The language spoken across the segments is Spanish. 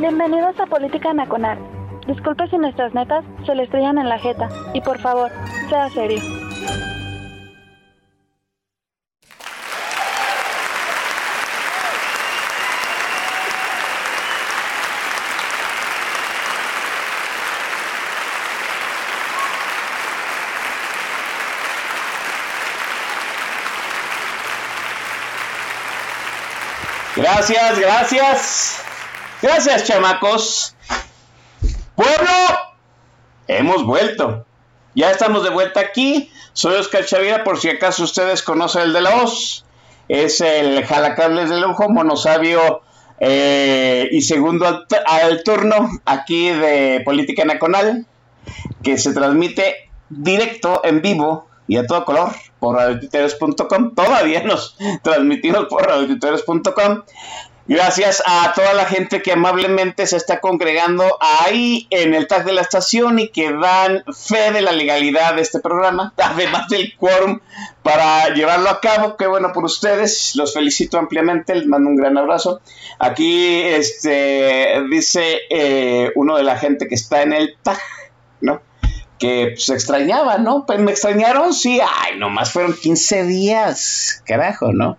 Bienvenidos a Política Nacional. Disculpe si nuestras netas se le estrellan en la jeta. Y por favor, sea serio. Gracias, gracias. Gracias, chamacos. Pueblo, hemos vuelto. Ya estamos de vuelta aquí. Soy Oscar Chavira, por si acaso ustedes conocen el de la voz. Es el jalacables de lujo, monosabio eh, y segundo al, turno aquí de Política Nacional, que se transmite directo, en vivo y a todo color por radiotuiteros.com. Todavía nos transmitimos por radiotuiteros.com. Gracias a toda la gente que amablemente se está congregando ahí en el tag de la estación y que dan fe de la legalidad de este programa, además del quórum para llevarlo a cabo. Qué bueno por ustedes, los felicito ampliamente, les mando un gran abrazo. Aquí este, dice eh, uno de la gente que está en el tag, ¿no? que se extrañaba, ¿no? Pues me extrañaron, sí, ay, nomás fueron 15 días, carajo, ¿no?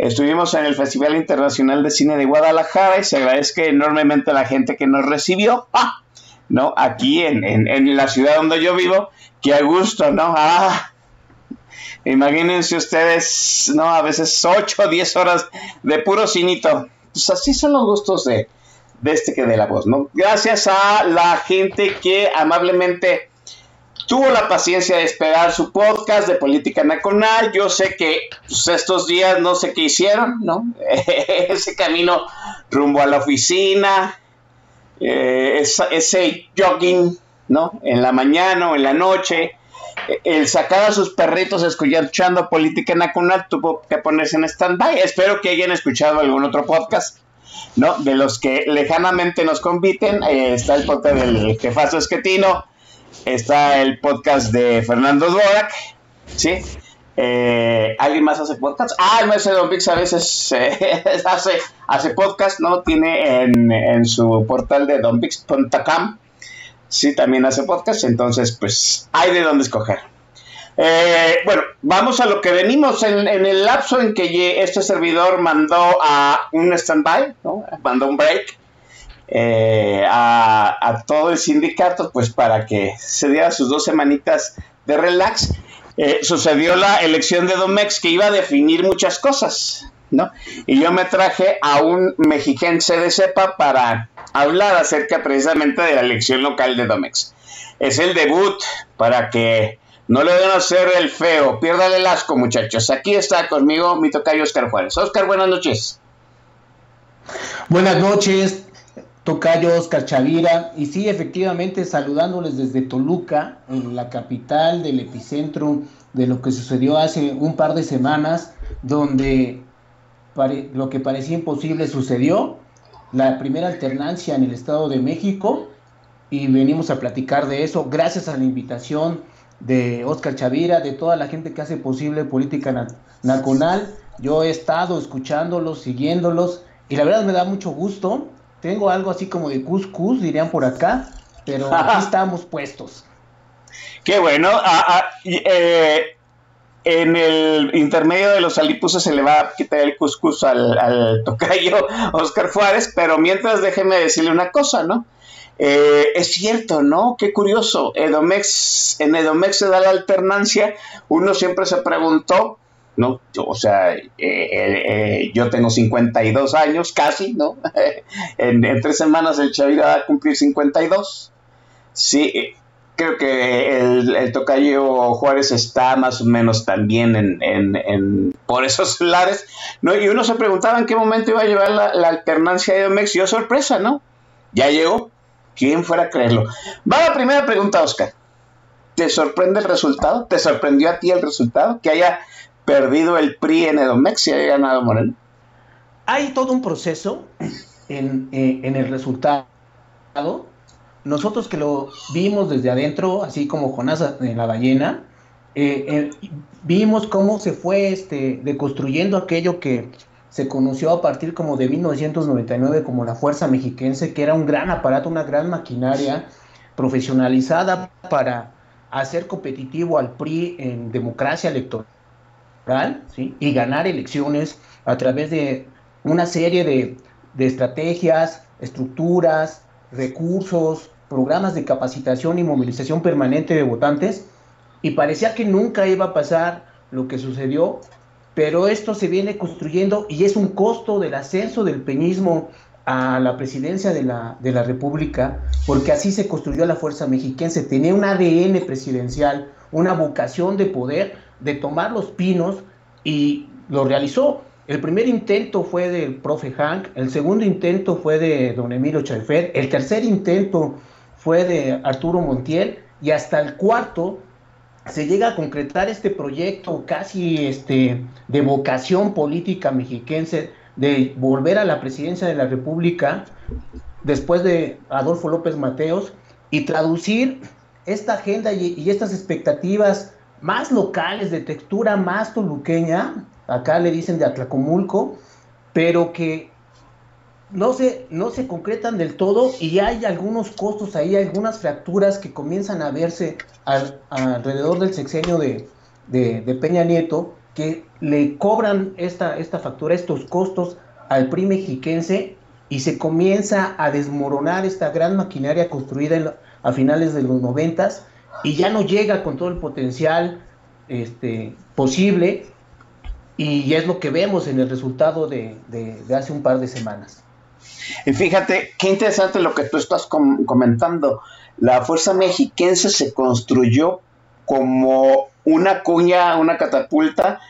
Estuvimos en el Festival Internacional de Cine de Guadalajara y se agradezca enormemente a la gente que nos recibió, ¡ah! ¿no? Aquí en, en, en, la ciudad donde yo vivo, que a gusto, ¿no? ¡Ah! Imagínense ustedes, ¿no? A veces 8 o 10 horas de puro cinito. Pues así son los gustos de, de este que de la voz, ¿no? Gracias a la gente que amablemente tuvo la paciencia de esperar su podcast de política nacional. Yo sé que pues, estos días no sé qué hicieron, ¿no? ese camino rumbo a la oficina, eh, ese jogging, ¿no? En la mañana o en la noche. El sacar a sus perritos escuchando política nacional tuvo que ponerse en stand-by. Espero que hayan escuchado algún otro podcast. ¿no? De los que lejanamente nos conviten, eh, está el podcast del jefazo esquetino, está el podcast de Fernando Dvorak, ¿sí? Eh, ¿Alguien más hace podcast? Ah, el maestro Don Vix a veces eh, hace, podcast, ¿no? Tiene en, en su portal de donvix.com, sí, también hace podcast, entonces pues hay de dónde escoger. Eh, bueno, vamos a lo que venimos en, en, el lapso en que este servidor mandó a un stand-by, ¿no? mandó un break eh, a, todo el sindicato, pues para que se diera sus dos semanitas de relax. Eh, sucedió la elección de Domex que iba a definir muchas cosas, ¿no? Y yo me traje a un mexiquense de cepa para hablar acerca precisamente de la elección local de Domex. Es el debut para que no le den a hacer el feo, piérdale el asco, muchachos. Aquí está conmigo mi tocayo Oscar Juárez. Oscar, buenas noches. Buenas noches, tocayo Oscar Chavira. Y sí, efectivamente, saludándoles desde Toluca, en la capital del epicentro de lo que sucedió hace un par de semanas, donde lo que parecía imposible sucedió. La primera alternancia en el Estado de México. Y venimos a platicar de eso gracias a la invitación de Oscar Chavira, de toda la gente que hace posible política na nacional. Yo he estado escuchándolos, siguiéndolos, y la verdad me da mucho gusto. Tengo algo así como de cuscús, dirían por acá, pero aquí estamos puestos. Qué bueno. Ah, ah, eh, en el intermedio de los alipuses se le va a quitar el cuscús al, al tocayo Oscar Juárez, pero mientras déjeme decirle una cosa, ¿no? Eh, es cierto, ¿no? Qué curioso. Edomex, en Edomex se da la alternancia. Uno siempre se preguntó, ¿no? O sea, eh, eh, yo tengo 52 años, casi, ¿no? en, en, tres semanas el Chavira va a cumplir 52. Sí, creo que el, tocayo Juárez está más o menos también en, por esos lares, ¿no? Y uno se preguntaba en qué momento iba a llevar la, alternancia de Domex, yo sorpresa, ¿no? Ya llegó, ¿quién fuera a creerlo? Va la primera pregunta, Oscar. ¿Te sorprende el resultado? ¿Te sorprendió a ti el resultado? Que haya perdido el PRI en Edomex y haya ganado Moreno. Hay todo un proceso en, eh, en el resultado nosotros que lo vimos desde adentro, así como Jonás en la ballena, eh, eh, vimos cómo se fue este, deconstruyendo aquello que se conoció a partir como de 1999 como la Fuerza Mexiquense, que era un gran aparato, una gran maquinaria profesionalizada para hacer competitivo al PRI en democracia electoral ¿sí? y ganar elecciones a través de una serie de, de estrategias, estructuras, recursos, programas de capacitación y movilización permanente de votantes y parecía que nunca iba a pasar lo que sucedió, pero esto se viene construyendo y es un costo del ascenso del peñismo a la presidencia de la, de la República, porque así se construyó la fuerza mexiquense, tenía un ADN presidencial, una vocación de poder, de tomar los pinos y lo realizó. El primer intento fue del profe Hank, el segundo intento fue de don Emilio Chaifer, el tercer intento fue de Arturo Montiel y hasta el cuarto se llega a concretar este proyecto casi este, de vocación política mexiquense de volver a la presidencia de la República después de Adolfo López Mateos y traducir esta agenda y estas expectativas más locales, de textura más toluqueña, acá le dicen de Atlacomulco, pero que no se, no se concretan del todo y hay algunos costos ahí, algunas fracturas que comienzan a verse alrededor del sexenio de, Peña Nieto que le cobran esta, esta factura, estos costos al PRI mexiquense y se comienza a desmoronar esta gran maquinaria construida a finales de los noventas y ya no llega con todo el potencial este, posible y es lo que vemos en el resultado de, hace un par de semanas. Y fíjate, qué interesante lo que tú estás comentando. La fuerza mexiquense se construyó como una cuña, una catapulta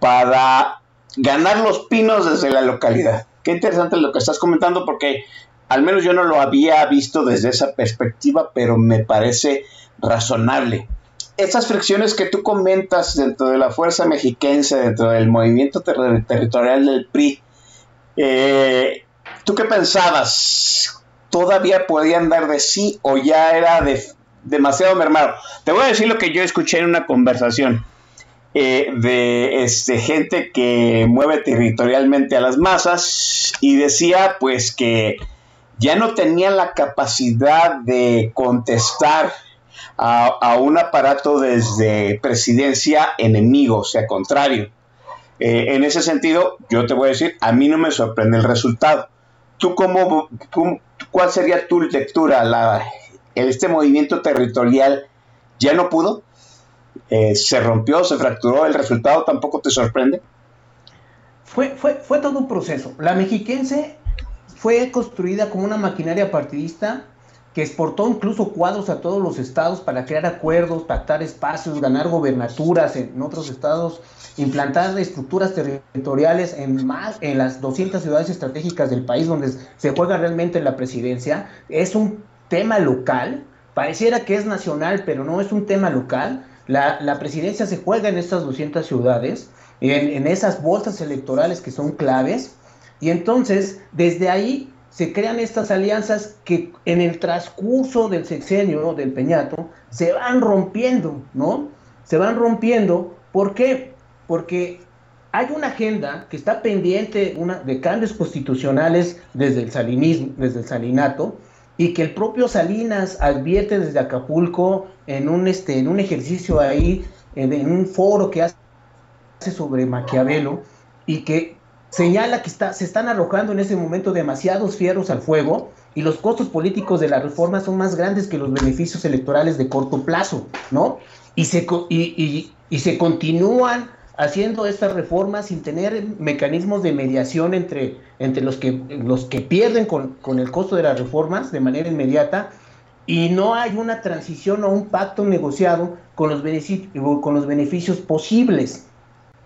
para ganar los pinos desde la localidad. Qué interesante lo que estás comentando porque al menos yo no lo había visto desde esa perspectiva, pero me parece razonable esas fricciones que tú comentas dentro de la fuerza mexiquense, dentro del movimiento territorial del PRI, eh, ¿tú qué pensabas? ¿Todavía podían dar de sí o ya era de, demasiado mermado? Te voy a decir lo que yo escuché en una conversación eh, de este, gente que mueve territorialmente a las masas y decía pues que ya no tenían la capacidad de contestar a, un aparato desde presidencia enemigo, sea, contrario. Eh, en ese sentido, yo te voy a decir, a mí no me sorprende el resultado. ¿Tú cómo, cuál sería tu lectura? La, ¿Este movimiento territorial ya no pudo? Eh, ¿Se rompió, se fracturó? ¿El resultado tampoco te sorprende? Fue, fue, fue todo un proceso. La mexiquense fue construida como una maquinaria partidista que exportó incluso cuadros a todos los estados para crear acuerdos, pactar espacios, ganar gobernaturas en otros estados, implantar estructuras territoriales en más en las 200 ciudades estratégicas del país donde se juega realmente la presidencia. Es un tema local, pareciera que es nacional, pero no es un tema local. La, presidencia se juega en estas 200 ciudades, en, en esas bolsas electorales que son claves. Y entonces, desde ahí se crean estas alianzas que en el transcurso del sexenio del Peñato se van rompiendo, ¿no? Se van rompiendo. ¿Por qué? Porque hay una agenda que está pendiente una, de cambios constitucionales desde el salinismo, desde el salinato, y que el propio Salinas advierte desde Acapulco en un, este, en un ejercicio ahí, en, en un foro que hace sobre Maquiavelo, y que señala que está, se están arrojando en ese momento demasiados fierros al fuego y los costos políticos de la reforma son más grandes que los beneficios electorales de corto plazo, ¿no? Y se, y, y, se continúan haciendo estas reformas sin tener mecanismos de mediación entre, entre los, que, los que pierden con, con, el costo de las reformas de manera inmediata y no hay una transición o un pacto negociado con los, con los beneficios posibles,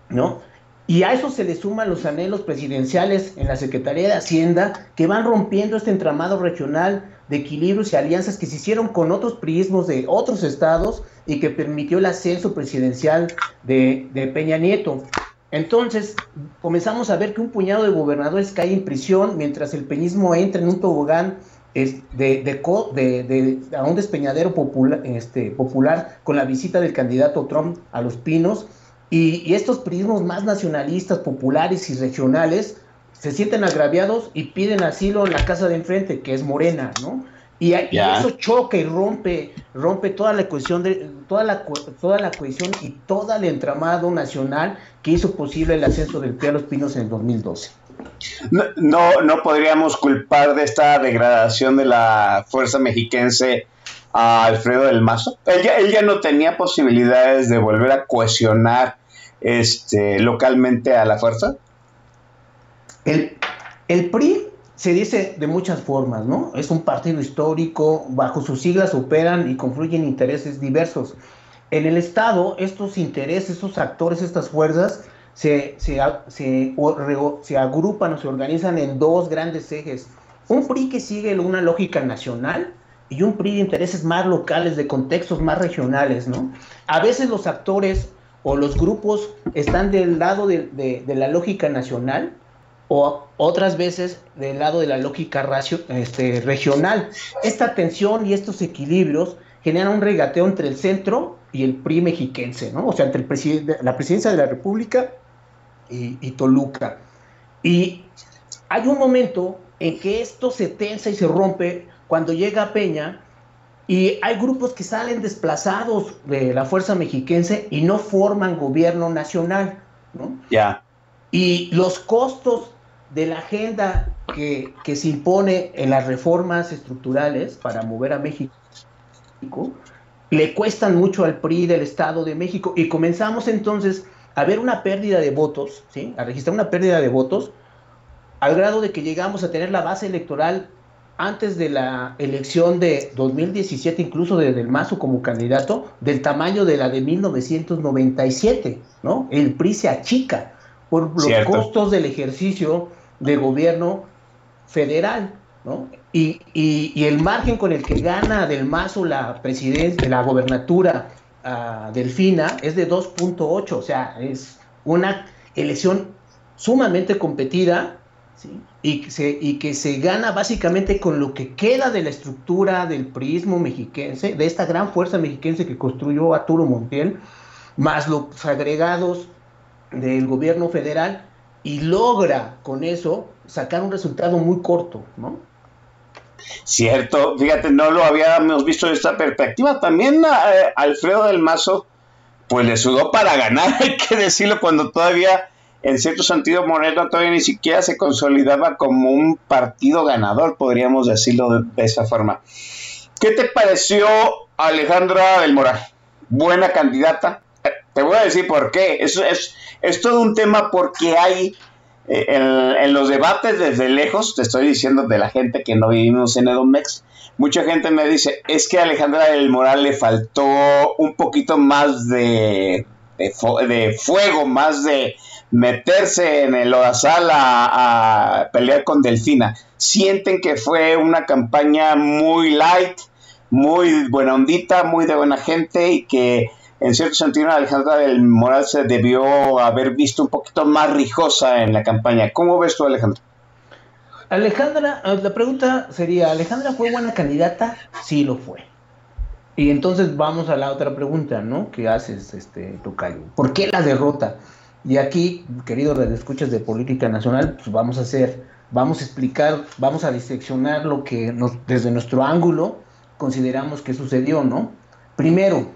¿no? Y a eso se le suman los anhelos presidenciales en la Secretaría de Hacienda que van rompiendo este entramado regional de equilibrios y alianzas que se hicieron con otros priismos de otros estados y que permitió el ascenso presidencial de, Peña Nieto. Entonces, comenzamos a ver que un puñado de gobernadores cae en prisión mientras el peñismo entra en un tobogán de, a un despeñadero este, popular con la visita del candidato Trump a Los Pinos. Y, estos prismos más nacionalistas, populares y regionales se sienten agraviados y piden asilo en la casa de enfrente, que es Morena, ¿no? Y, eso choca y rompe, rompe toda la cohesión de, toda la toda la cohesión y todo el entramado nacional que hizo posible el ascenso del PRI a los Pinos en 2012. No, no, podríamos culpar de esta degradación de la fuerza mexiquense a Alfredo del Mazo. Él ya, él ya no tenía posibilidades de volver a cohesionar este, localmente a la fuerza. El, el PRI se dice de muchas formas, ¿no? Es un partido histórico, bajo sus siglas operan y confluyen intereses diversos. En el Estado, estos intereses, estos actores, estas fuerzas, se, se, se, se agrupan o se organizan en dos grandes ejes. Un PRI que sigue una lógica nacional y un PRI de intereses más locales, de contextos más regionales, ¿no? A veces los actores o los grupos están del lado de, de, la lógica nacional o otras veces del lado de la lógica este, regional. Esta tensión y estos equilibrios generan un regateo entre el centro y el PRI mexiquense, ¿no? O sea, entre el la presidencia de la República y, y, Toluca. Y hay un momento en que esto se tensa y se rompe cuando llega Peña y hay grupos que salen desplazados de la fuerza mexiquense y no forman gobierno nacional, ¿no? Ya. Y los costos de la agenda que, se impone en las reformas estructurales para mover a México le cuestan mucho al PRI del Estado de México y comenzamos entonces a ver una pérdida de votos, ¿sí? a registrar una pérdida de votos al grado de que llegamos a tener la base electoral antes de la elección de 2017, incluso de Del Mazo como candidato, del tamaño de la de 1997, ¿no? El PRI se achica por los costos del ejercicio de gobierno federal, ¿no? Y, y, el margen con el que gana Del Mazo la presidencia, la gobernatura uh, Delfina es de 2.8, o sea, es una elección sumamente competida ¿sí? Y, se, y que se gana básicamente con lo que queda de la estructura del prismo mexiquense, de esta gran fuerza mexiquense que construyó Arturo Montiel, más los agregados del gobierno federal y logra con eso sacar un resultado muy corto, ¿no? Cierto, fíjate, no lo habíamos visto de esta perspectiva. También eh, Alfredo del Mazo, pues le sudó para ganar, hay que decirlo, cuando todavía, en cierto sentido, Moreno todavía ni siquiera se consolidaba como un partido ganador, podríamos decirlo de, esa forma. ¿Qué te pareció Alejandra del Moral? Buena candidata. Te voy a decir por qué. Es, es, es todo un tema porque hay eh, en, los debates desde lejos, te estoy diciendo de la gente que no vivimos en Edomex, mucha gente me dice, es que a Alejandra del Moral le faltó un poquito más de, de, fuego, más de meterse en el odasal a, a pelear con Delfina. Sienten que fue una campaña muy light, muy buena ondita, muy de buena gente y que en cierto sentido Alejandra del Moral se debió haber visto un poquito más rijosa en la campaña. ¿Cómo ves tú, Alejandra? Alejandra, eh, la pregunta sería, ¿Alejandra fue buena candidata? Sí lo fue. Y entonces vamos a la otra pregunta, ¿no? ¿Qué haces, este, Tocayo? ¿Por qué la derrota? Y aquí, queridos escuchas de política nacional, pues vamos a hacer, vamos a explicar, vamos a diseccionar lo que desde nuestro ángulo consideramos que sucedió, ¿no? Primero,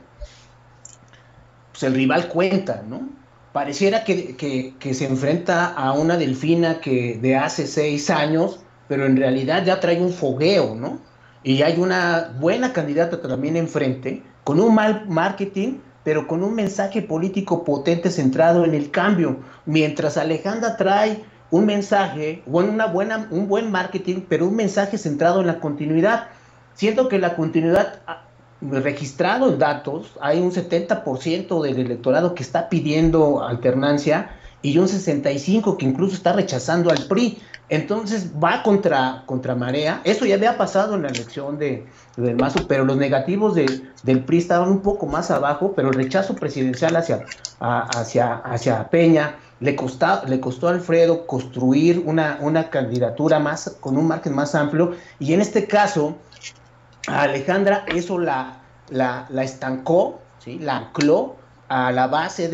pues el rival cuenta, ¿no? Pareciera que, se enfrenta a una delfina que de hace seis años, pero en realidad ya trae un fogueo, ¿no? Y hay una buena candidata también enfrente, con un mal marketing, pero con un mensaje político potente centrado en el cambio, mientras Alejandra trae un mensaje, bueno, una buena, un buen marketing, pero un mensaje centrado en la continuidad. siento que la continuidad ah, registrado en datos, hay un 70% del electorado que está pidiendo alternancia y un 65% que incluso está rechazando al PRI. Entonces va contra, contra marea. Eso ya había pasado en la elección de, del Mazo, pero los negativos del PRI estaban un poco más abajo, pero el rechazo presidencial hacia, hacia, hacia Peña le, le costó a Alfredo construir una, una candidatura más, con un margen más amplio, y en este caso, a Alejandra eso la, la, estancó, ¿sí? la ancló a la base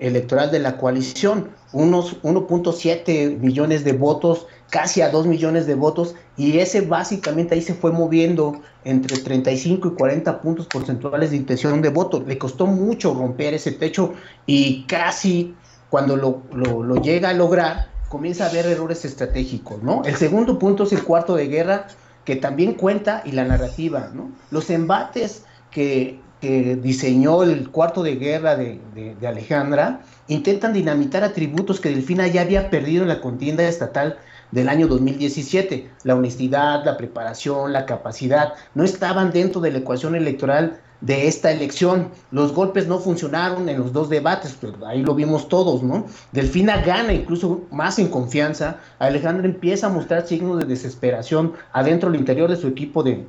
electoral de la coalición, unos 1.7 millones de votos, casi a 2 millones de votos, y ese básicamente ahí se fue moviendo entre 35 y 40 puntos porcentuales de intención de voto. Le costó mucho romper ese techo y casi cuando lo, lo, llega a lograr, comienza a haber errores estratégicos, ¿no? El segundo punto es el cuarto de guerra, que también cuenta, y la narrativa, ¿no? Los embates que, diseñó el cuarto de guerra de, de, Alejandra intentan dinamitar atributos que Delfina ya había perdido en la contienda estatal del año 2017. La honestidad, la preparación, la capacidad no estaban dentro de la ecuación electoral de esta elección. Los golpes no funcionaron en los dos debates, ahí lo vimos todos, ¿no? Delfina gana incluso más en confianza. Alejandra empieza a mostrar signos de desesperación adentro del interior de su equipo de,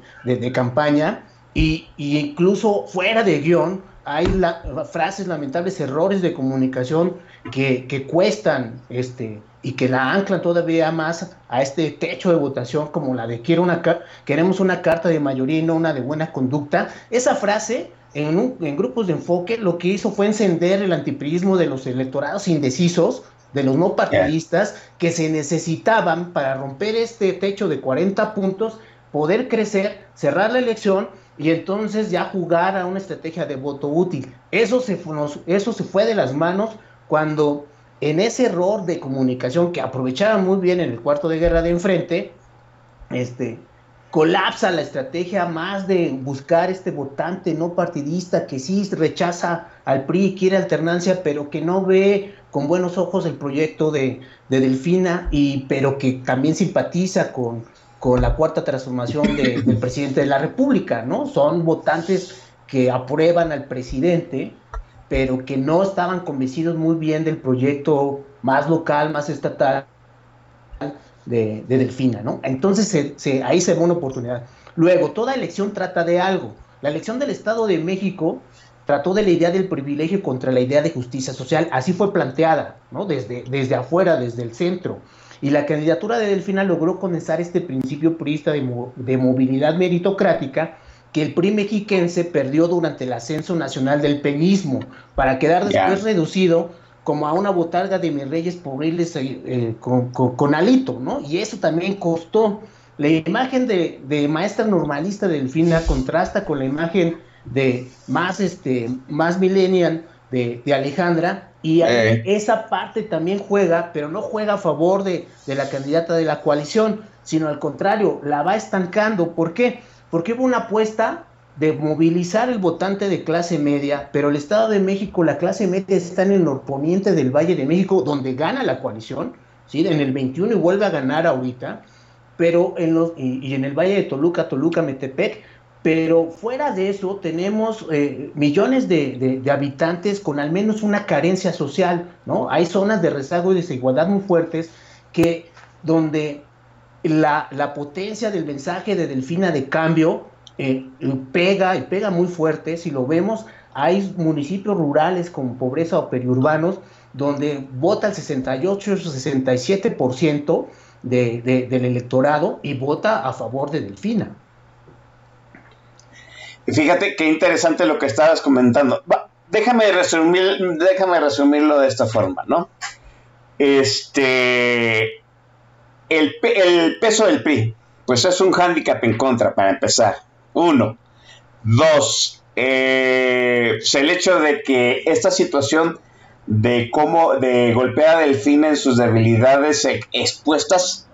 campaña y, incluso fuera de guion hay frases lamentables, errores de comunicación que, que cuestan este, y que la anclan todavía más a este techo de votación como la de quiero una queremos una carta de mayoría y no una de buena conducta. Esa frase en, en grupos de enfoque lo que hizo fue encender el antiprismo de los electorados indecisos, de los no partidistas, que se necesitaban para romper este techo de 40 puntos, poder crecer, cerrar la elección y entonces ya jugar a una estrategia de voto útil. Eso se, eso se fue de las manos cuando en ese error de comunicación que aprovechaba muy bien en el cuarto de guerra de enfrente, este, colapsa la estrategia más de buscar este votante no partidista que sí rechaza al PRI, quiere alternancia, pero que no ve con buenos ojos el proyecto de, Delfina, y, pero que también simpatiza con, con la cuarta transformación del presidente de la República, ¿no? Son votantes que aprueban al presidente, pero que no estaban convencidos muy bien del proyecto más local, más estatal de, Delfina, ¿no? Entonces ahí se ve una oportunidad. Luego, toda elección trata de algo. La elección del Estado de México trató de la idea del privilegio contra la idea de justicia social. Así fue planteada, ¿no? Desde, desde afuera, desde el centro. Y la candidatura de Delfina logró comenzar este principio purista de, de movilidad meritocrática que el PRI mexiquense perdió durante el ascenso nacional del peñismo, para quedar después reducido como a una botarga de mis reyes pobriles eh, eh, con, alito, ¿no? Y eso también costó. La imagen de, maestra normalista de Delfina contrasta con la imagen de más, este, más millennial de, Alejandra, y eh. esa parte también juega, pero no juega a favor de, de la candidata de la coalición, sino al contrario, la va estancando. ¿Por qué? porque hubo una apuesta de movilizar el votante de clase media, pero el Estado de México, la clase media está en el norponiente del Valle de México, donde gana la coalición, ¿sí? en el 21 y vuelve a ganar ahorita, pero en los, y, en el Valle de Toluca, Toluca, Metepec, pero fuera de eso tenemos eh, millones de, habitantes con al menos una carencia social, ¿no? Hay zonas de rezago y desigualdad muy fuertes que donde la, potencia del mensaje de Delfina de cambio eh, pega y pega muy fuerte. Si lo vemos, hay municipios rurales con pobreza o periurbanos donde vota el 68 o 67% de, de, del electorado y vota a favor de Delfina. Fíjate qué interesante lo que estabas comentando. déjame, resumir, déjame resumirlo de esta forma, ¿no? Este, el, peso del PRI, pues es un hándicap en contra para empezar. Uno. Dos, eh, pues el hecho de que esta situación de cómo de golpear a Delfina en sus debilidades expuestas,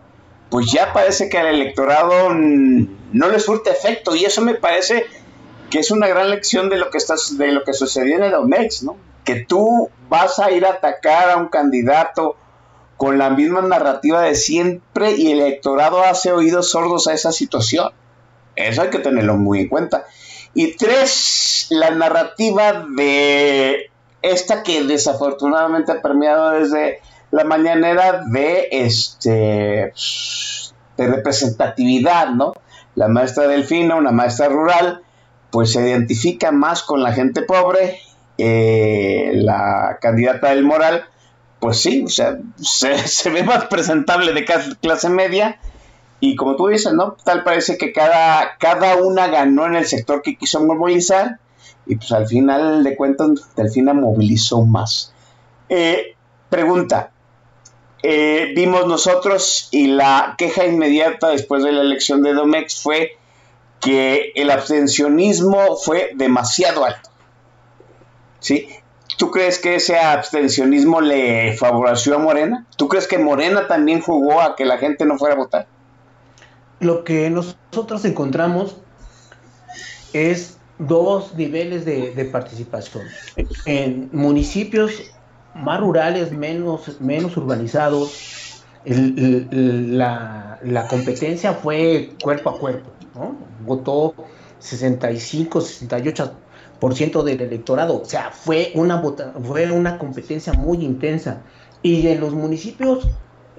pues ya parece que al electorado no le surte efecto y eso me parece que es una gran lección de lo que de lo que sucedió en el OMEX, ¿no? Que tú vas a ir a atacar a un candidato con la misma narrativa de siempre y el electorado hace oídos sordos a esa situación. Eso hay que tenerlo muy en cuenta. Y tres, la narrativa de esta que desafortunadamente ha permeado desde la mañanera de este de representatividad, ¿no? La maestra Delfina, una maestra rural, pues se identifica más con la gente pobre, eh, la candidata del Moral, pues sí, o sea, se, ve más presentable de clase media, y como tú dices, ¿no? Tal parece que cada, cada una ganó en el sector que quiso movilizar, y pues al final de cuentas Delfina movilizó más. Eh, pregunta, eh, vimos nosotros y la queja inmediata después de la elección de Domex fue que el abstencionismo fue demasiado alto. ¿Sí? ¿Tú crees que ese abstencionismo le favoreció a Morena? ¿Tú crees que Morena también jugó a que la gente no fuera a votar? Lo que nosotros encontramos es dos niveles de, participación. En municipios más rurales, menos, menos urbanizados, la, la, competencia fue cuerpo a cuerpo. Votó 65, 68% del electorado. O sea, fue una, fue una competencia muy intensa. Y en los municipios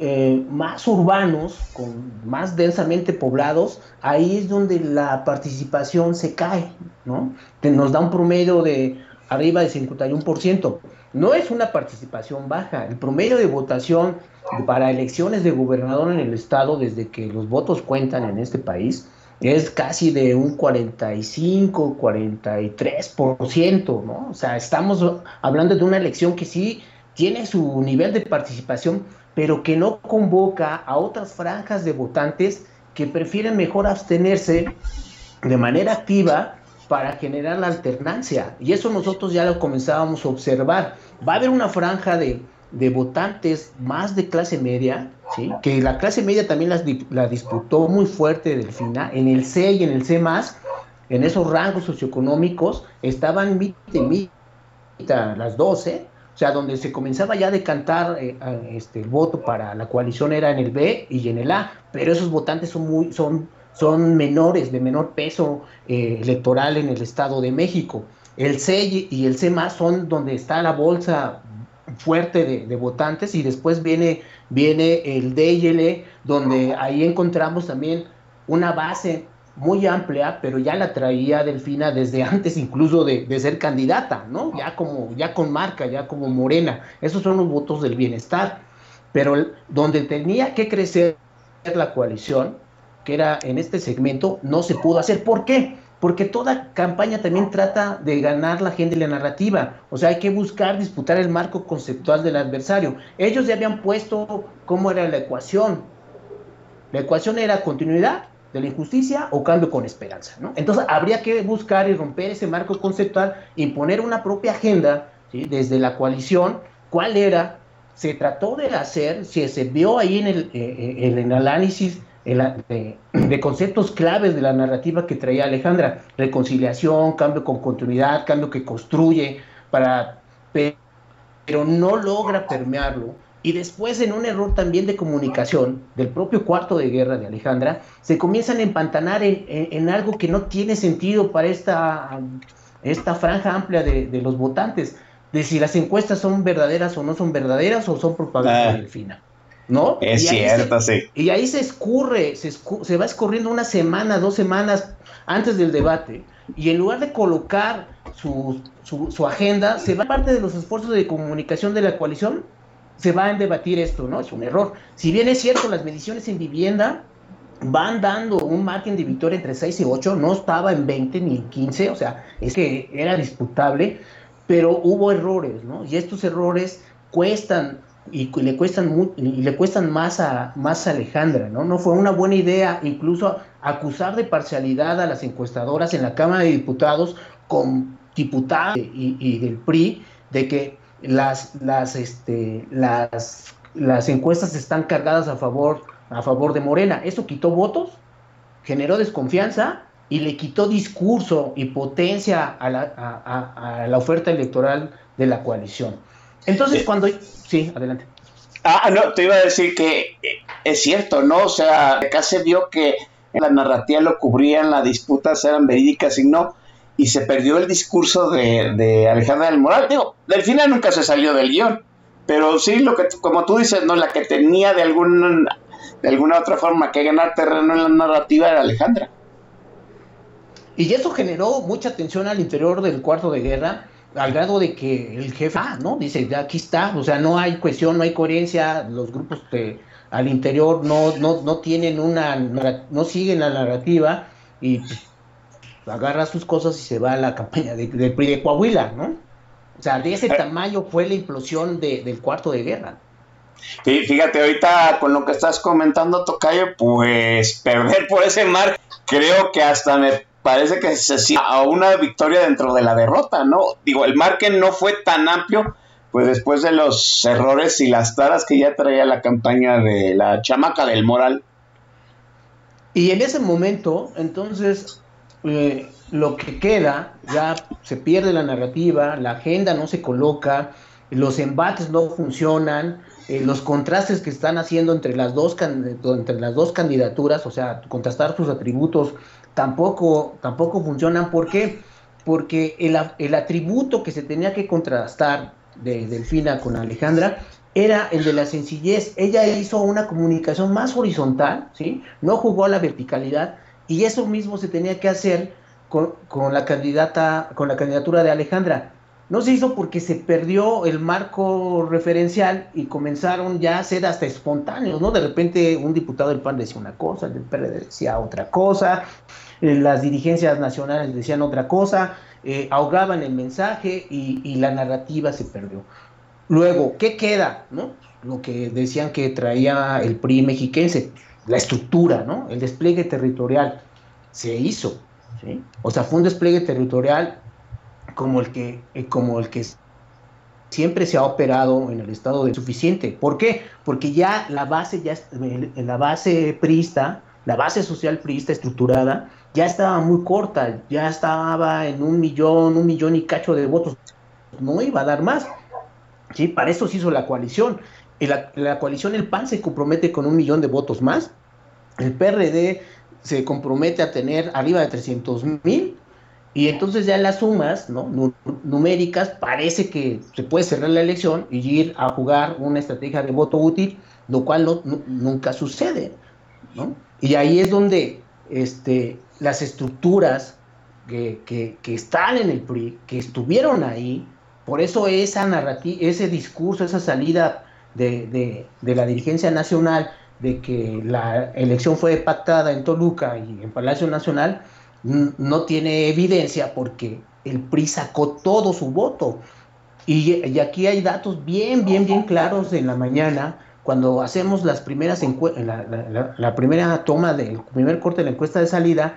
eh, más urbanos, con más densamente poblados, ahí es donde la participación se cae, ¿no? Nos da un promedio de arriba del 51%. No es una participación baja. El promedio de votación para elecciones de gobernador en el estado, desde que los votos cuentan en este país, es casi de un 45, 43%, ¿no? O sea, estamos hablando de una elección que sí tiene su nivel de participación, pero que no convoca a otras franjas de votantes que prefieren mejor abstenerse de manera activa para generar la alternancia. Y eso nosotros ya lo comenzábamos a observar. Va a haber una franja de, votantes más de clase media, que la clase media también la disputó muy fuerte Delfina, en el C y en el C más, en esos rangos socioeconómicos, estaban mitad, las 12, o sea, donde se comenzaba ya a decantar eh, este, el voto para la coalición era en el B y en el A, pero esos votantes son muy, son son menores, de menor peso eh, electoral en el Estado de México. El C y el C más son donde está la bolsa fuerte de, votantes y después viene, viene el D y el E, donde ahí encontramos también una base muy amplia, pero ya la traía Delfina desde antes incluso de, de, ser candidata, ¿no? Ya como, ya con marca, ya como morena. Esos son los votos del bienestar. Pero donde tenía que crecer la coalición que era en este segmento, no se pudo hacer. ¿Por qué? Porque toda campaña también trata de ganar la agenda y la narrativa. O sea, hay que buscar disputar el marco conceptual del adversario. Ellos ya habían puesto cómo era la ecuación. La ecuación era continuidad de la injusticia o cambio con esperanza. ¿no? Entonces habría que buscar y romper ese marco conceptual, imponer una propia agenda desde la coalición. ¿Cuál era? Se trató de hacer, si se vio ahí en el, eh, eh, en el análisis de, conceptos claves de la narrativa que traía Alejandra, reconciliación, cambio con continuidad, cambio que construye, para, pero no logra permearlo. Y después en un error también de comunicación del propio cuarto de guerra de Alejandra, se comienzan a empantanar en, algo que no tiene sentido para esta, esta franja amplia de, los votantes, de si las encuestas son verdaderas o no son verdaderas o son propaganda ah. delfina. ¿No? Es cierto, sí. Y ahí se escurre, se, se va escurriendo una semana, dos semanas antes del debate, y en lugar de colocar su, su, agenda, se va parte de los esfuerzos de comunicación de la coalición, se va a debatir esto, ¿no? Es un error. Si bien es cierto, las mediciones en vivienda van dando un margen de victoria entre 6 y 8, no estaba en 20 ni en 15, o sea, es que era disputable, pero hubo errores, ¿no? Y estos errores cuestan y le cuestan y le cuestan más a más Alejandra, ¿no? No fue una buena idea incluso acusar de parcialidad a las encuestadoras en la Cámara de Diputados con diputados y, del PRI de que las las este las las encuestas están cargadas a favor a favor de Morena. Eso quitó votos, generó desconfianza y le quitó discurso y potencia a la, a la oferta electoral de la coalición. Entonces, cuando... Sí, adelante. Ah, no, te iba a decir que eh, es cierto, ¿no? O sea, acá se vio que la narrativa lo cubrían, las disputas eran verídicas y no, y se perdió el discurso de, de Alejandra del Moral. Digo, del final nunca se salió del guion, pero sí, lo que, como tú dices, no la que tenía de, algún, de alguna otra forma que ganar terreno en la narrativa era Alejandra. Y eso generó mucha tensión al interior del cuarto de guerra, al grado de que el jefe, ah, ¿no? Dice, aquí está, o sea, no hay cuestión, no hay coherencia, los grupos de, al interior no, no, no tienen una, no siguen la narrativa y agarra sus cosas y se va a la campaña de, de, Coahuila, ¿no? O sea, de ese eh. tamaño fue la implosión del cuarto de guerra. Sí, fíjate, ahorita con lo que estás comentando, Tocayo, pues perder por ese mar, creo que hasta me parece que se siente a una victoria dentro de la derrota, ¿no? Digo, el marque no fue tan amplio, pues después de los errores y las taras que ya traía la campaña de la chamaca del moral. Y en ese momento, entonces, eh, lo que queda, ya se pierde la narrativa, la agenda no se coloca, los embates no funcionan, eh, los contrastes que están haciendo entre las, dos entre las dos candidaturas, o sea, contrastar sus atributos, tampoco, tampoco funcionan. ¿Por qué? Porque el, el atributo que se tenía que contrastar de Delfina con Alejandra era el de la sencillez. Ella hizo una comunicación más horizontal, ¿sí? No jugó a la verticalidad y eso mismo se tenía que hacer con, la candidata, con la candidatura de Alejandra. No se hizo porque se perdió el marco referencial y comenzaron ya a ser hasta espontáneos, ¿no? De repente un diputado del PAN decía una cosa, el del PRD decía otra cosa, las dirigencias nacionales decían otra cosa, eh, ahogaban el mensaje y, la narrativa se perdió. Luego, ¿qué queda? ¿no? Lo que decían que traía el PRI mexiquense, la estructura, ¿no? el despliegue territorial, se hizo. ¿sí? O sea, fue un despliegue territorial como el que, eh, como el que siempre se ha operado en el estado de suficiente. ¿Por qué? Porque ya la base, ya la base priista, la base social priista estructurada, ya estaba muy corta, ya estaba en un millón, un millón y cacho de votos. No iba a dar más. ¿sí? Para eso se hizo la coalición. La, la coalición, el PAN se compromete con un millón de votos más. El PRD se compromete a tener arriba de 300 mil. Y entonces ya las sumas ¿no? numéricas parece que se puede cerrar la elección y ir a jugar una estrategia de voto útil, lo cual no, nunca sucede. ¿no? Y ahí es donde este, las estructuras que, están en el PRI, que estuvieron ahí, por eso esa narrativa, ese discurso, esa salida de, la dirigencia nacional de que la elección fue pactada en Toluca y en Palacio Nacional, no tiene evidencia porque el PRI sacó todo su voto. Y, aquí hay datos bien, bien, bien claros en la mañana cuando hacemos las primeras la, la, primera toma del primer corte de la encuesta de salida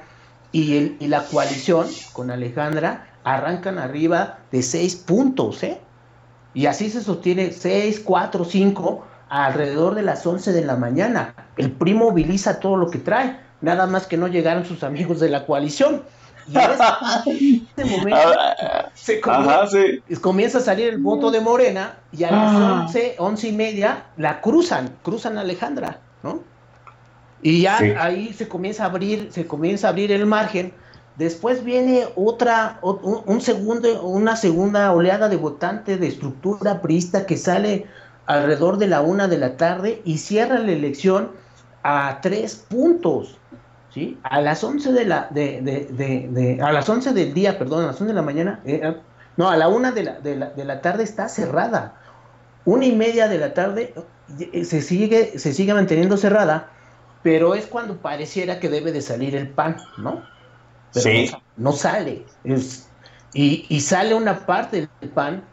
y, el, y la coalición con Alejandra arrancan arriba de seis puntos, ¿eh? Y así se sostiene seis, cuatro, cinco alrededor de las 11 de la mañana. El PRI moviliza todo lo que trae, nada más que no llegaron sus amigos de la coalición. Y en este momento se comienza, a salir el voto de Morena y a las ah. once, once y media la cruzan, cruzan a Alejandra, ¿no? Y ya ahí se comienza a abrir, se comienza a abrir el margen. Después viene otra, un, segundo, una segunda oleada de votantes de estructura priista que sale alrededor de la una de la tarde y cierra la elección a tres puntos. ¿sí? A las 11 de la, de, de, de, a las 11 del día, perdón, a las 11 de la mañana, eh, no, a la una de la, de la, de la tarde está cerrada. Una y media de la tarde eh, se sigue, se sigue manteniendo cerrada, pero es cuando pareciera que debe de salir el pan, ¿no? Pero sí. no, sale. Es, y, y sale una parte del pan,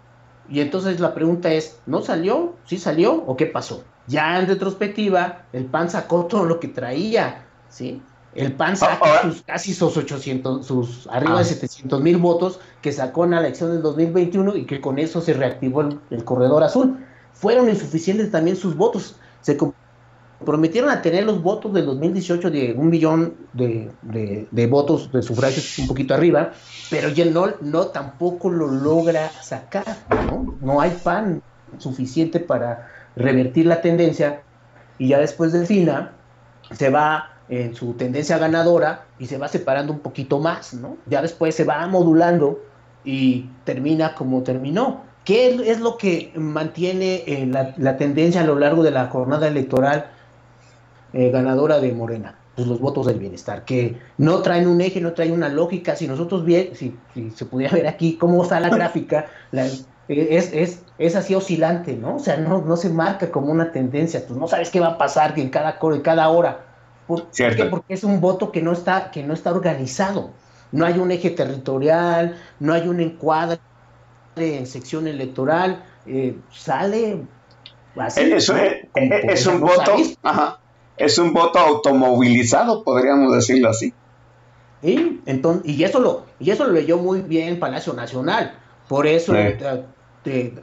y entonces la pregunta es, ¿no salió? ¿Sí salió? ¿O qué pasó? Ya en retrospectiva, el PAN sacó todo lo que traía, ¿sí? El PAN sacó sus, casi sus 800, sus arriba de 700 ah. mil votos que sacó en la elección del 2021 y que con eso se reactivó el, corredor azul. Fueron insuficientes también sus votos. Se prometieron a tener los votos del 2018 de un millón de, de, votos de sufragios un poquito arriba, pero ya no, no tampoco lo logra sacar, ¿no? No hay PAN suficiente para revertir la tendencia y ya después de FINA se va en su tendencia ganadora y se va separando un poquito más, ¿no? Ya después se va modulando y termina como terminó. ¿Qué es lo que mantiene eh, la, tendencia a lo largo de la jornada electoral eh, ganadora de Morena? Pues los votos del bienestar, que no traen un eje, no traen una lógica. Si nosotros bien, si, se pudiera ver aquí cómo está la gráfica, es, es, es, así oscilante, ¿no? O sea, no, no se marca como una tendencia. Pues no sabes qué va a pasar en cada, en cada hora. ¿Por, qué? Porque es un voto que no está, que no está organizado. No hay un eje territorial, no hay un encuadre en sección electoral, eh, sale así. Eso es, es un voto, es un voto automovilizado, podríamos decirlo así. ¿Y? Entonces, y eso lo, y eso lo leyó muy bien Palacio Nacional. Por eso, eh,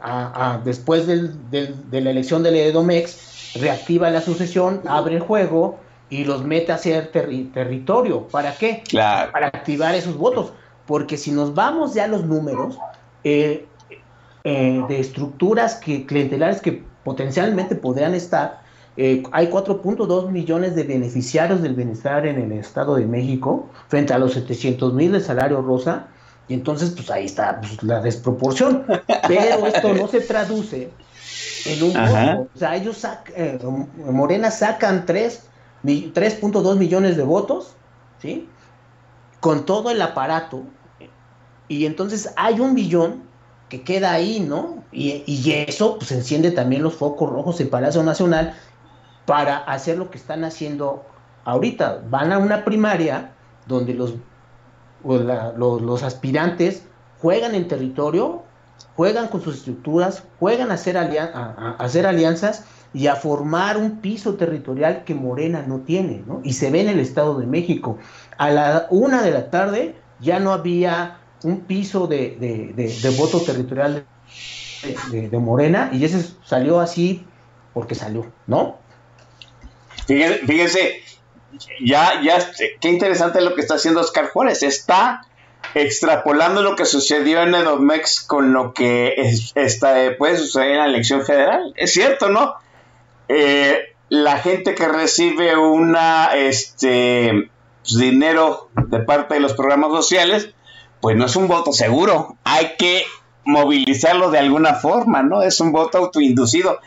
después de la elección del Edomex, reactiva la sucesión, abre el juego y los mete hacia el territorio. ¿Para qué? Para activar esos votos. Porque si nos vamos ya a los números eh, eh, de estructuras que, clientelares que potencialmente podrían estar, eh, hay 4.2 millones de beneficiarios del bienestar en el Estado de México frente a los 700 mil de salario rosa. Y entonces, pues ahí está pues, la desproporción. Pero esto no se traduce en un voto. O sea, ellos sacan, Morena sacan 3 3.2 millones de votos, ¿sí? Con todo el aparato. Y entonces hay un billón que queda ahí, ¿no? Y, eso pues enciende también los focos rojos en Palacio Nacional para hacer lo que están haciendo ahorita. Van a una primaria donde los, los, aspirantes juegan en territorio, juegan con sus estructuras, juegan a hacer, a hacer alianzas y a formar un piso territorial que Morena no tiene, ¿no? Y se ve en el Estado de México. A la una de la tarde ya no había un piso de, voto territorial de, Morena y ese salió así porque salió, ¿no? Fíjense, ya, ya, qué interesante lo que está haciendo Oscar Juárez. Está extrapolando lo que sucedió en Edomex con lo que está, puede suceder en la elección federal. Es cierto, ¿no? Eh, la gente que recibe una este pues, dinero de parte de los programas sociales, pues no es un voto seguro. Hay que movilizarlo de alguna forma, ¿no? Es un voto autoinducido.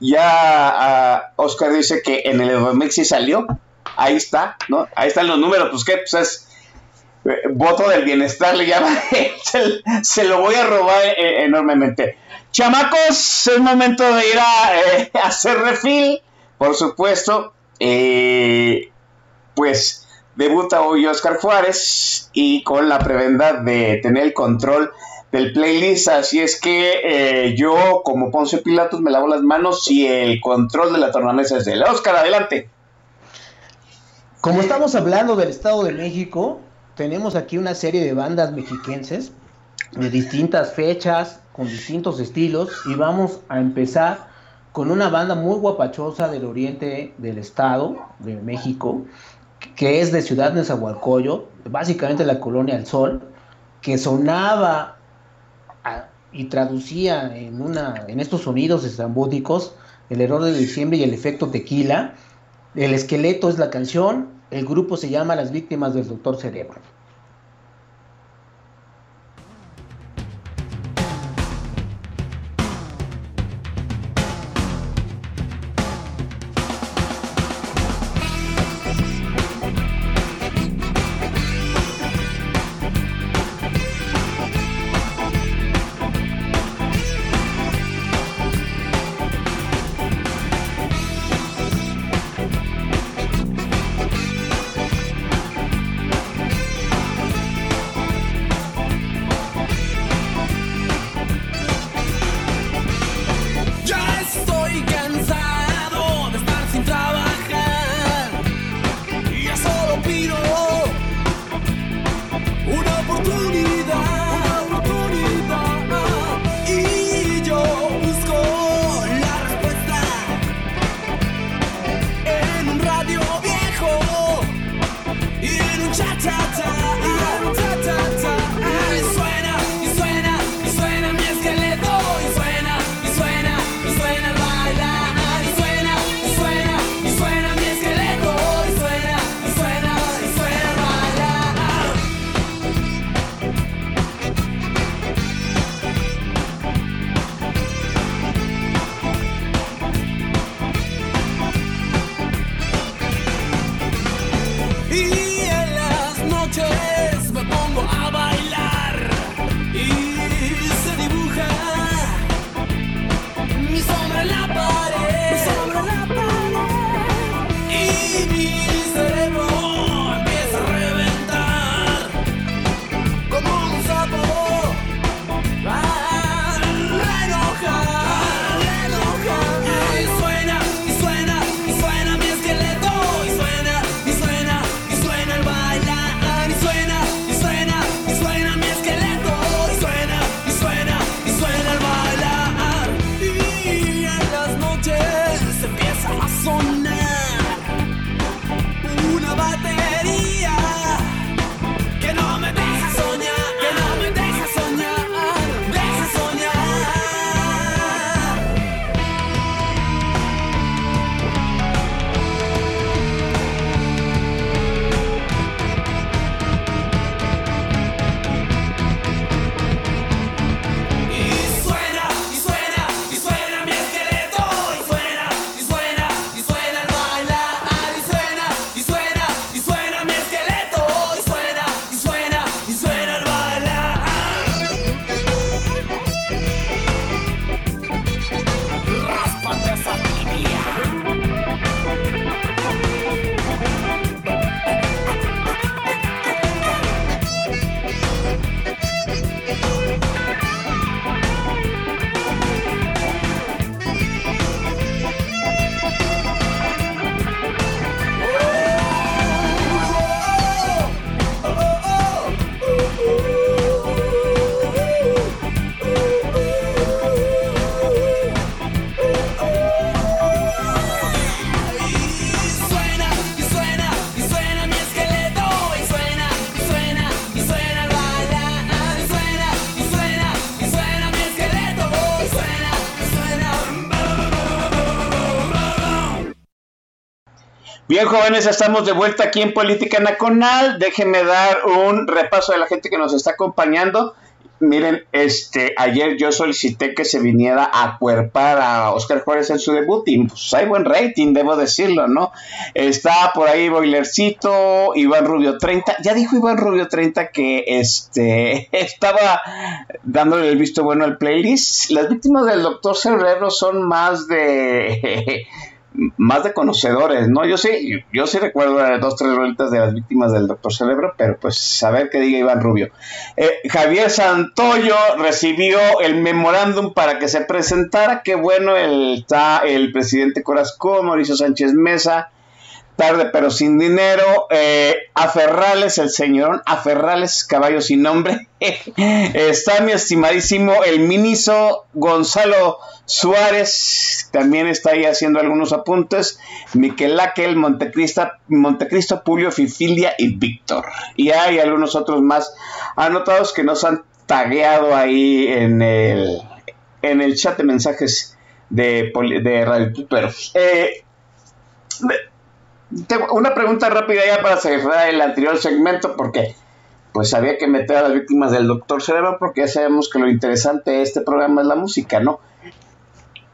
Ya ah, Oscar dice que en el Edomex sí salió. Ahí está, ¿no? Ahí están los números. Pues qué, pues es eh, voto del bienestar, le llama. se, lo voy a robar eh, enormemente. Chamacos, es momento de ir a, eh, hacer refil, por supuesto. Eh, pues debuta hoy Oscar Juárez y con la prebenda de tener el control del playlist. Así es que eh, yo, como Poncio Pilatos, me lavo las manos y el control de la tornamesa es de Oscar, adelante. Como estamos hablando del Estado de México, tenemos aquí una serie de bandas mexiquenses de distintas fechas, con distintos estilos y vamos a empezar con una banda muy guapachosa del oriente del estado de México, que es de Ciudad Nezahualcóyotl, básicamente la colonia El Sol, que sonaba y traducía en, una, en estos sonidos estrambóticos el error de diciembre y el efecto tequila. El esqueleto es la canción, el grupo se llama Las Víctimas del Doctor Cerebro. Bien, jóvenes, estamos de vuelta aquí en Política Nacional. Déjenme dar un repaso de la gente que nos está acompañando. Miren, este, ayer yo solicité que se viniera a cuerpar a Oscar Juárez en su debut y pues hay buen rating, debo decirlo, ¿no? Está por ahí Boilercito, Iván Rubio 30. Ya dijo Iván Rubio 30 que este estaba dándole el visto bueno al playlist. Las víctimas del Doctor Cerebro son más de más de conocedores, ¿no? Yo sí, yo sí recuerdo dos, tres rolitas de las víctimas del Doctor Cerebro, pero pues a ver qué diga Iván Rubio. Eh, Javier Santoyo recibió el memorándum para que se presentara, qué bueno está el presidente Corazco, Mauricio Sánchez Mesa, tarde pero sin dinero, eh, Aferrales, el señorón Aferrales, caballo sin nombre, está mi estimadísimo el ministro Gonzalo Suárez, también está ahí haciendo algunos apuntes, Miquel Áquel, Montecristo, Pulio, Fifilia y Víctor. Y hay algunos otros más anotados que nos han tagueado ahí en el, en el chat de mensajes de, de Radio Eh, una pregunta rápida ya para cerrar el anterior segmento, porque pues había que meter a las víctimas del doctor Cerebro, porque ya sabemos que lo interesante de este programa es la música, ¿no?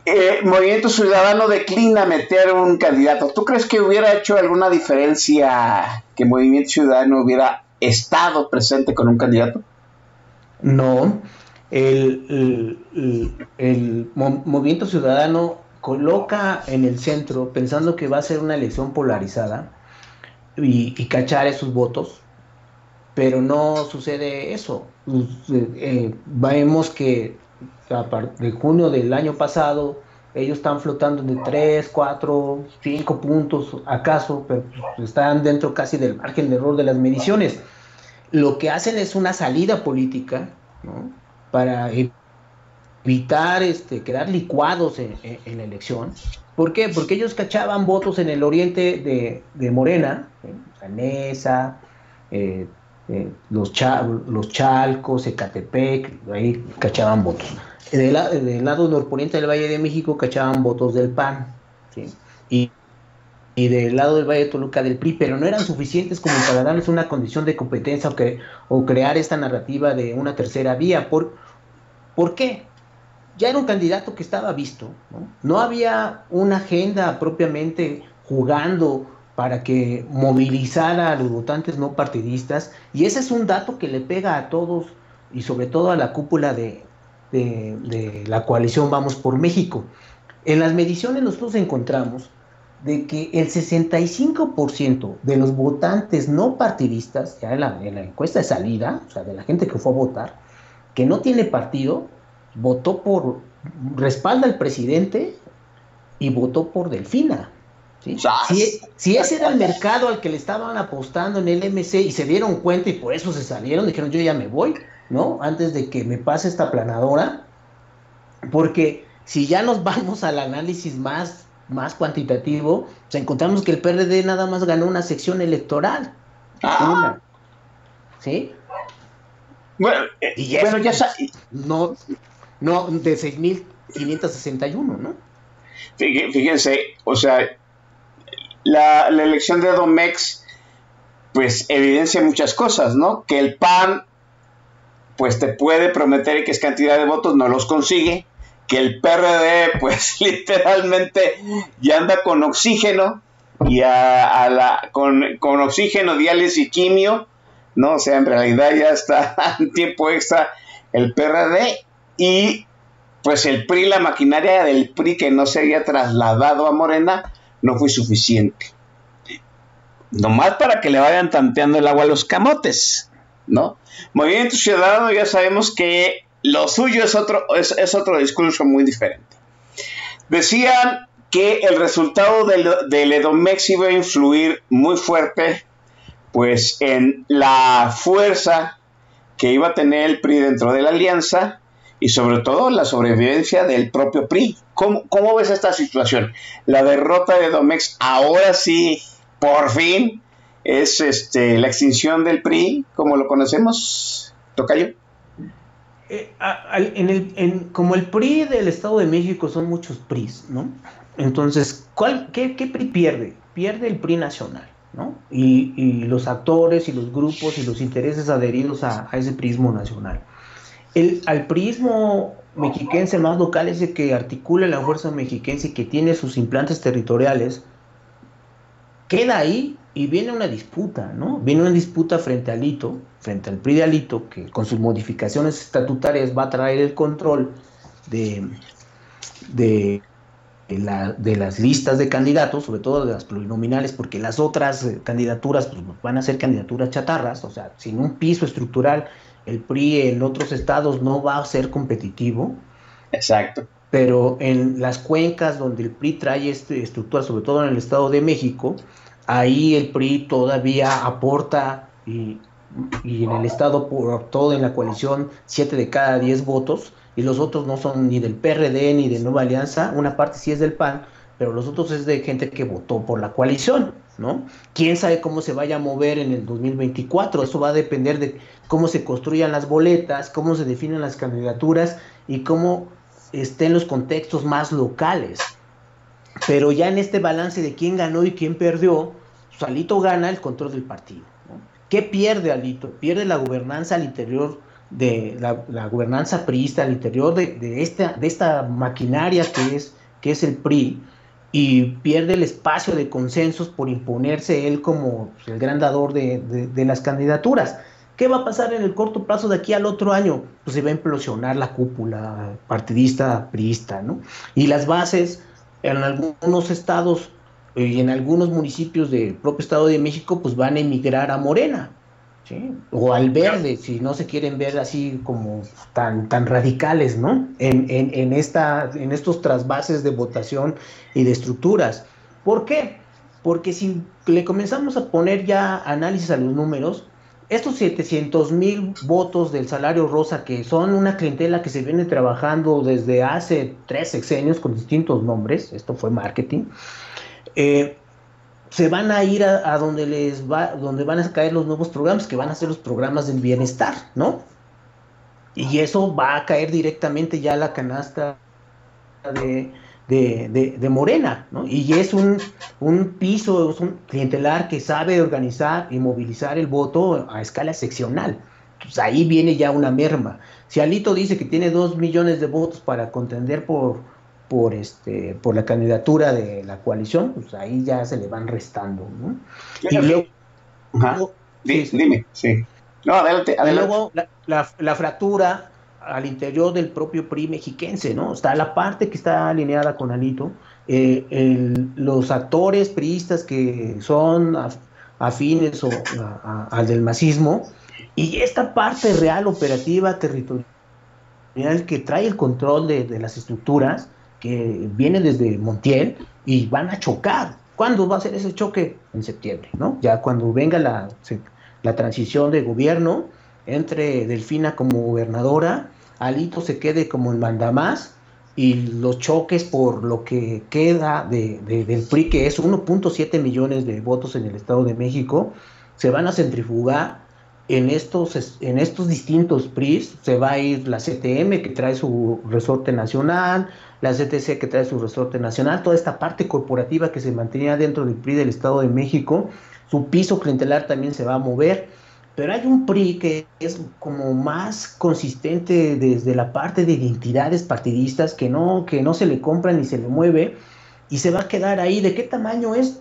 Eh, Movimiento Ciudadano declina meter un candidato. ¿Tú crees que hubiera hecho alguna diferencia que Movimiento Ciudadano hubiera estado presente con un candidato? No. El, el Movimiento Ciudadano coloca en el centro, pensando que va a ser una elección polarizada y, cachar esos votos, pero no sucede eso. Pues, eh, eh, vemos que a partir de junio del año pasado, ellos están flotando de 3, 4, 5 puntos acaso, pero están dentro casi del margen de error de las mediciones. Lo que hacen es una salida política para evitar este, quedar licuados en, la elección. ¿Por qué? Porque ellos cachaban votos en el oriente de, Morena, Canesa, eh, eh, los, los Chalcos, Ecatepec, ahí cachaban votos. Del, del, lado norponiente del Valle de México cachaban votos del PAN, y, y, del lado del Valle de Toluca del PRI, pero no eran suficientes como para darles una condición de competencia o, que, o crear esta narrativa de una tercera vía. ¿Por, ¿por qué? Ya era un candidato que estaba visto, ¿no? había una agenda propiamente jugando para que movilizara a los votantes no partidistas, y ese es un dato que le pega a todos y sobre todo a la cúpula de, de la coalición Vamos por México. En las mediciones nosotros encontramos de que el 65% de los votantes no partidistas, ya en la, en la, encuesta de salida, o sea, de la gente que fue a votar, que no tiene partido, votó por, respalda al presidente y votó por Delfina. ¿sí? Si, ese era el mercado al que le estaban apostando en el MC y se dieron cuenta y por eso se salieron, dijeron yo ya me voy, ¿no? Antes de que me pase esta planadora, porque si ya nos vamos al análisis más, más cuantitativo, pues encontramos que el PRD nada más ganó una sección electoral. Ah. ¿Sí? Bueno, eh, y eso ya no, no, de 6.561, ¿no? Fíjense, o sea, la, elección de Domex, pues evidencia muchas cosas, ¿no? Que el PAN, pues te puede prometer que es cantidad de votos, no los consigue. Que el PRD, pues literalmente ya anda con oxígeno y a, la, con, con oxígeno, diálisis y quimio, ¿no? O sea, en realidad ya está en tiempo extra el PRD y pues el PRI, la maquinaria del PRI que no se había trasladado a Morena, no fue suficiente. Nomás para que le vayan tanteando el agua a los camotes, ¿no? Movimiento Ciudadano ya sabemos que lo suyo es otro, es, otro discurso muy diferente. Decían que el resultado del, del Edomex iba a influir muy fuerte pues en la fuerza que iba a tener el PRI dentro de la alianza y sobre todo la sobrevivencia del propio PRI. ¿Cómo, ves esta situación? La derrota de Domex ahora sí, por fin, es este, la extinción del PRI, como lo conocemos, Tocayo. eh, como el PRI del Estado de México son muchos PRIs, ¿no? Entonces, ¿cuál, qué, PRI pierde? Pierde el PRI nacional, ¿no? Y, y, los actores y los grupos y los intereses adheridos a, a ese prismo nacional. El, al prismo mexiquense más local es el que articula la fuerza mexiquense que tiene sus implantes territoriales, queda ahí y viene una disputa, ¿no? Viene una disputa frente al Alito, frente al PRI de Alito, que con sus modificaciones estatutarias va a traer el control de, de, la, de las listas de candidatos, sobre todo de las plurinominales, porque las otras eh, candidaturas pues, van a ser candidaturas chatarras, o sea, sin un piso estructural el PRI en otros estados no va a ser competitivo. Exacto. Pero en las cuencas donde el PRI trae esta estructura, sobre todo en el Estado de México, ahí el PRI todavía aporta y, en el Estado por todo en la coalición siete de cada diez votos y los otros no son ni del PRD ni de Nueva Alianza, una parte sí es del PAN, pero los otros es de gente que votó por la coalición, ¿Quién sabe cómo se vaya a mover en el 2024? Eso va a depender de cómo se construyan las boletas, cómo se definen las candidaturas y cómo estén los contextos más locales. Pero ya en este balance de quién ganó y quién perdió, pues Alito gana el control del partido. ¿Qué pierde Alito? Pierde la gobernanza al interior de la, gobernanza priista, al interior de, esta, maquinaria que es el PRI, y pierde el espacio de consensos por imponerse él como el gran dador de, de las candidaturas. ¿Qué va a pasar en el corto plazo de aquí al otro año? Pues se va a implosionar la cúpula partidista, priista, ¿no? Y las bases en algunos estados y en algunos municipios del propio Estado de México, pues van a emigrar a Morena, ¿sí? O al verde, si no se quieren ver así como tan, tan radicales, ¿no? En, en, en, esta, en estos trasvases de votación y de estructuras. ¿Por qué? Porque si le comenzamos a poner ya análisis a los números, estos 700 mil votos del salario rosa, que son una clientela que se viene trabajando desde hace tres sexenios con distintos nombres, esto fue marketing, eh, se van a ir a, donde les va, donde van a caer los nuevos programas, que van a ser los programas del bienestar, ¿no? Y eso va a caer directamente ya a la canasta de, de, Morena, ¿no? Y es un, un piso, es un clientelar que sabe organizar y movilizar el voto a escala seccional. Pues ahí viene ya una merma. Si Alito dice que tiene dos millones de votos para contender por, por, este, por la candidatura de la coalición, pues ahí ya se le van restando, ¿no? Y luego... dime, sí. No, adelante, adelante. luego la, la fractura al interior del propio PRI mexiquense, ¿no? Está la parte que está alineada con Alito, eh, los actores priistas que son afines o, al del masismo, y esta parte real, operativa, territorial, que trae el control de, las estructuras, que viene desde Montiel, y van a chocar. ¿Cuándo va a ser ese choque? En septiembre, ¿no? Ya cuando venga la, la transición de gobierno, entre Delfina como gobernadora, Alito se quede como el mandamás y los choques por lo que queda de, del PRI, que es 1.7 millones de votos en el Estado de México, se van a centrifugar en estos, en estos distintos PRIs. Se va a ir la CTM, que trae su resorte nacional, la CTC, que trae su resorte nacional, toda esta parte corporativa que se mantenía dentro del PRI del Estado de México, su piso clientelar también se va a mover pero hay un PRI que es como más consistente desde la parte de identidades partidistas que no, que no se le compra ni se le mueve y se va a quedar ahí. ¿De qué tamaño es?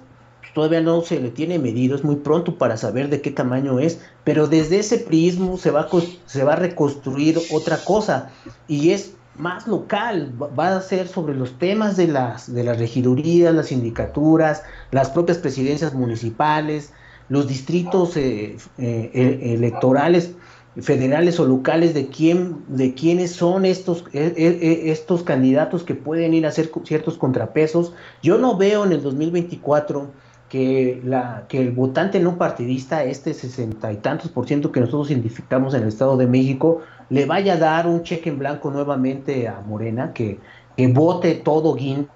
Todavía no se le tiene medido, es muy pronto para saber de qué tamaño es, pero desde ese prismo se va a, se va a reconstruir otra cosa y es más local, va a ser sobre los temas de las, de las regidurías, las sindicaturas, las propias presidencias municipales, los distritos eh, eh, electorales federales o locales de quién de quiénes son estos eh, estos candidatos que pueden ir a hacer ciertos contrapesos. Yo no veo en el 2024 que la que el votante no partidista, este sesenta y tantos por ciento que nosotros identificamos en el Estado de México, le vaya a dar un cheque en blanco nuevamente a Morena, que, que vote todo guinda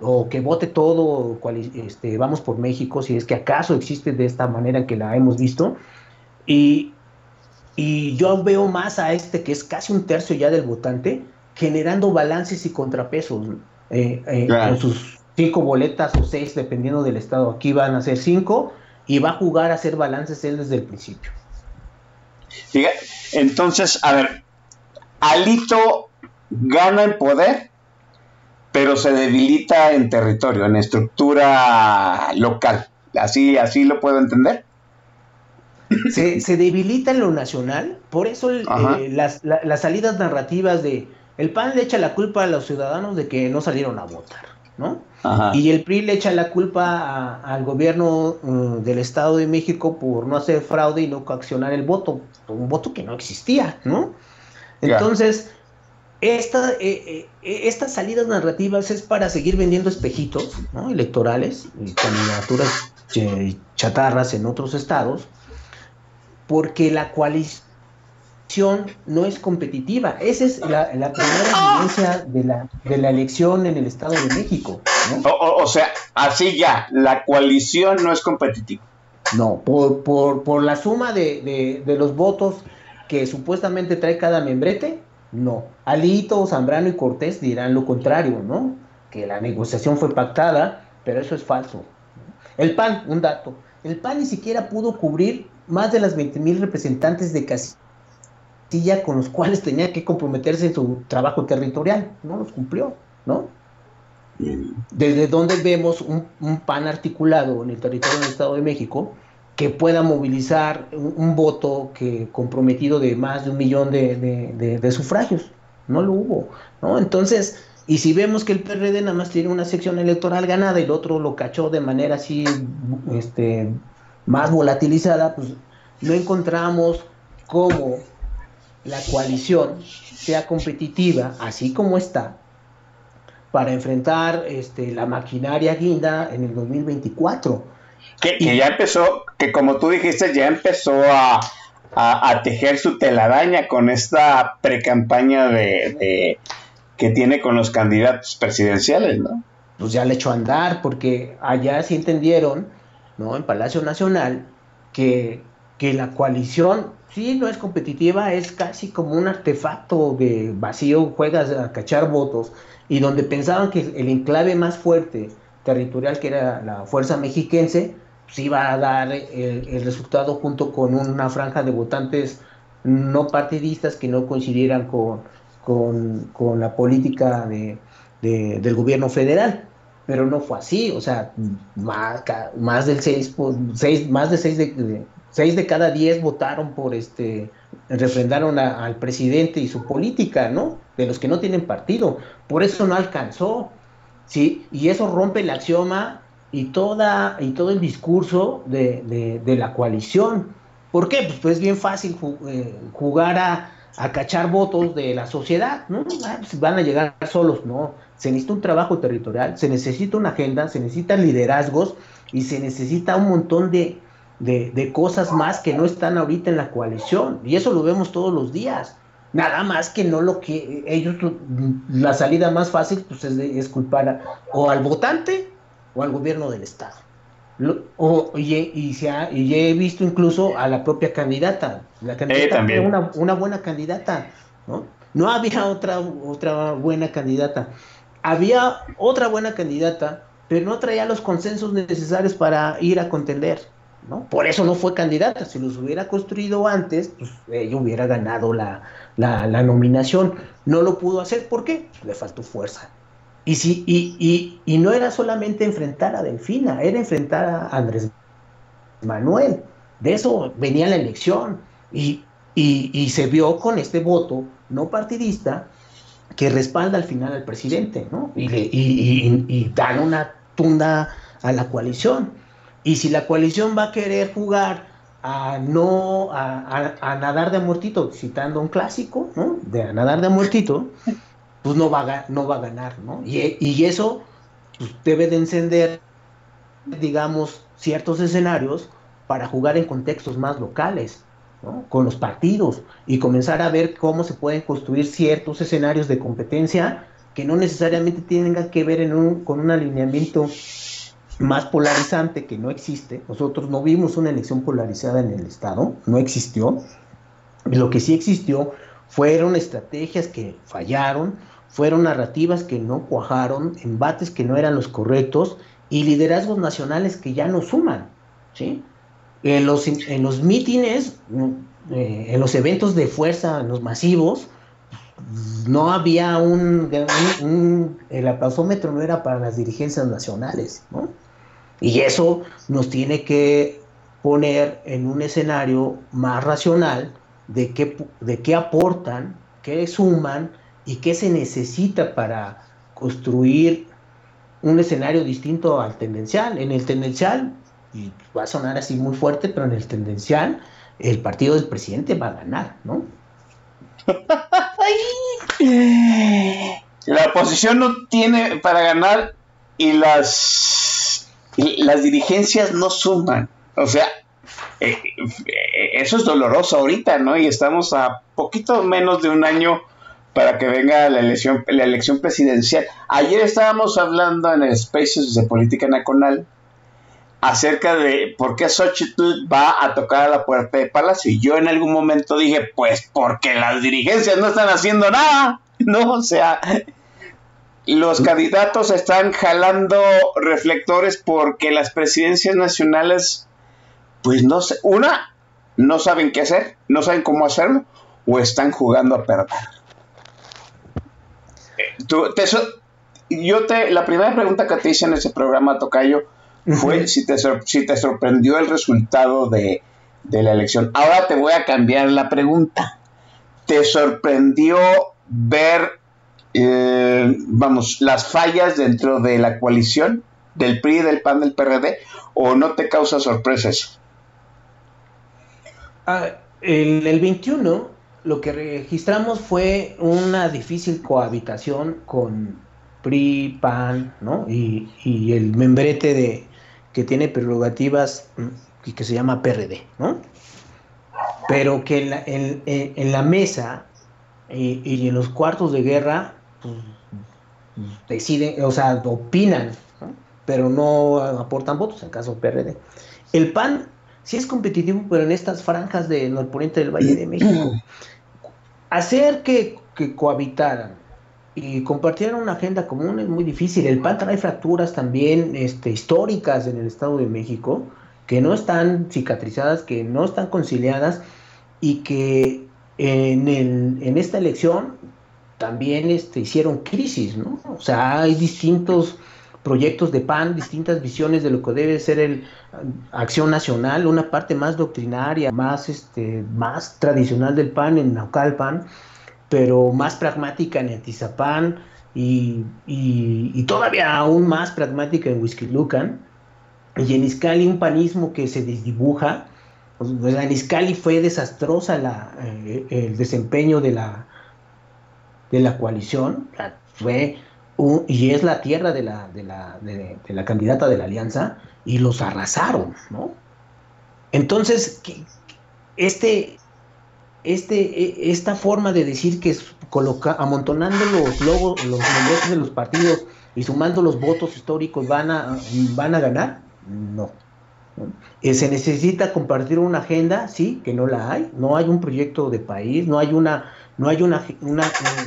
o que vote todo, este, vamos por México, si es que acaso existe de esta manera que la hemos visto. Y, y yo veo más a este, que es casi un tercio ya del votante, generando balances y contrapesos eh, eh, con sus cinco boletas o seis, dependiendo del estado. Aquí van a ser cinco y va a jugar a hacer balances él desde el principio. Entonces, a ver, Alito gana en poder, pero se debilita en territorio, en estructura local. Así, así lo puedo entender. Se, se debilita en lo nacional, por eso eh, las, las salidas narrativas de el PAN le echa la culpa a los ciudadanos de que no salieron a votar, ¿no? Y el PRI le echa la culpa al gobierno mm, del Estado de México por no hacer fraude y no coaccionar el voto, un voto que no existía, ¿no? Entonces, esta, eh, eh, estas salidas narrativas es para seguir vendiendo espejitos electorales y candidaturas chatarras en otros estados, porque la coalición no es competitiva. Esa es la, primera evidencia de la, de la elección en el Estado de México. O, sea, así ya, la coalición no es competitiva. No, por, por, por la suma de, de, los votos que supuestamente trae cada membrete, no. Alito, Zambrano y Cortés dirán lo contrario, ¿no? Que la negociación fue pactada, pero eso es falso. El PAN, un dato, el PAN ni siquiera pudo cubrir más de las 20 mil representantes de casi con los cuales tenía que comprometerse en su trabajo territorial. No los cumplió, ¿no? Desde donde vemos un, PAN articulado en el territorio del Estado de México que pueda movilizar un, voto que comprometido de más de un millón de, sufragios. No lo hubo, ¿no? Entonces, y si vemos que el PRD nada más tiene una sección electoral ganada y el otro lo cachó de manera así este, más volatilizada, pues no encontramos cómo la coalición sea competitiva, así como está, para enfrentar este, la maquinaria guinda en el 2024. Que, ya empezó, que como tú dijiste, ya empezó a, tejer su telaraña con esta precampaña de, de, que tiene con los candidatos presidenciales, ¿no? Pues ya le echó a andar, porque allá sí entendieron, ¿no? En Palacio Nacional, que, que la coalición sí no es competitiva, es casi como un artefacto de vacío, juegas a cachar votos, y donde pensaban que el enclave más fuerte territorial, que era la fuerza mexiquense, pues iba a dar el, resultado junto con una franja de votantes no partidistas que no coincidieran con, con, la política de, del gobierno federal. Pero no fue así, o sea, más, más del 6, 6 más de 6 de, Seis de cada diez votaron por este, refrendaron al presidente y su política, ¿no? De los que no tienen partido. Por eso no alcanzó, ¿sí? Y eso rompe el axioma y, toda, y todo el discurso de, la coalición. ¿Por qué? Pues, pues es bien fácil eh, jugar a, a, cachar votos de la sociedad, ¿no? Ah, pues van a llegar solos, ¿no? Se necesita un trabajo territorial, se necesita una agenda, se necesitan liderazgos y se necesita un montón de de, cosas más que no están ahorita en la coalición. Y eso lo vemos todos los días. Nada más que no lo que ellos, la salida más fácil pues es, culpar o al votante o al gobierno del Estado. o, y, y, se y he visto incluso a la propia candidata. La candidata fue una, una, buena candidata. ¿no? no había otra, otra buena candidata. Había otra buena candidata, pero no traía los consensos necesarios para ir a contender. Por eso no fue candidata. Si los hubiera construido antes, pues ella hubiera ganado la, nominación. No lo pudo hacer. ¿Por qué? Le faltó fuerza. Y, si, y, y, no era solamente enfrentar a Delfina, era enfrentar a Andrés Manuel. De eso venía la elección. Y, y, se vio con este voto no partidista que respalda al final al presidente, ¿no? Y, y dan una tunda a la coalición. Y si la coalición va a querer jugar a no a, nadar de muertito, citando un clásico, ¿no? De a nadar de muertito, pues no va a, no va a ganar, ¿no? Y, eso pues, debe de encender, digamos, ciertos escenarios para jugar en contextos más locales, ¿no? Con los partidos y comenzar a ver cómo se pueden construir ciertos escenarios de competencia que no necesariamente tengan que ver en un, con un alineamiento más polarizante que no existe. Nosotros no vimos una elección polarizada en el Estado, no existió. Lo que sí existió fueron estrategias que fallaron, fueron narrativas que no cuajaron, embates que no eran los correctos y liderazgos nacionales que ya no suman. ¿sí? En, los, en los mítines, eh, en los eventos de fuerza, en los masivos, no había un, el aplausómetro no era para las dirigencias nacionales, ¿no? Y eso nos tiene que poner en un escenario más racional de qué, de qué aportan, qué suman y qué se necesita para construir un escenario distinto al tendencial. En el tendencial, y va a sonar así muy fuerte, pero en el tendencial, el partido del presidente va a ganar, ¿no? La oposición no tiene para ganar y las, las dirigencias no suman. O sea, eh, eh, eso es doloroso ahorita, ¿no? Y estamos a poquito menos de un año para que venga la elección, la elección presidencial. Ayer estábamos hablando en el Spaces de Política Nacional acerca de por qué Xochitl va a tocar a la puerta de Palacio. Y yo en algún momento dije, pues porque las dirigencias no están haciendo nada, ¿no? O sea, los candidatos están jalando reflectores porque las presidencias nacionales, pues no sé, una, no saben qué hacer, no saben cómo hacerlo, o están jugando a perder. Eh, tú, te, yo te, la primera pregunta que te hice en ese programa, Tocayo, fue si te, si te sorprendió el resultado de, la elección. Ahora te voy a cambiar la pregunta. ¿Te sorprendió ver, eh, vamos, las fallas dentro de la coalición del PRI, del PAN, del PRD? ¿O no te causa sorpresa eso? Ah, en el 21 lo que registramos fue una difícil cohabitación con PRI, PAN, ¿no? Y, y el membrete de, que tiene prerrogativas mm, y que se llama PRD, ¿no? Pero que en la, en, la mesa y, en los cuartos de guerra deciden, o sea, opinan, pero no aportan votos, en caso PRD. El PAN sí es competitivo, pero en estas franjas del norponiente del Valle de México. Hacer que, que cohabitaran y compartir una agenda común es muy difícil. El PAN trae fracturas también este, históricas en el Estado de México que no están cicatrizadas, que no están conciliadas y que en, el, en esta elección también este, hicieron crisis, ¿no? O sea, hay distintos proyectos de PAN, distintas visiones de lo que debe ser el acción nacional, una parte más doctrinaria, más, este, más tradicional del PAN en Naucalpan, pero más pragmática en Atizapán y, y, todavía aún más pragmática en Lucan. Y en Iscali un panismo que se desdibuja. Pues, en Iscali fue desastrosa la, eh, el desempeño de la, de la coalición. Fue y es la tierra de la, de la, de, la candidata de la alianza y los arrasaron, ¿no? Entonces, este, este, e, esta forma de decir que es coloca, amontonando los logos, los nombres de los partidos y sumando los votos históricos van a, van a ganar, no. Eh, se necesita compartir una agenda, sí, que no la hay, no hay un proyecto de país, no hay una, no hay una,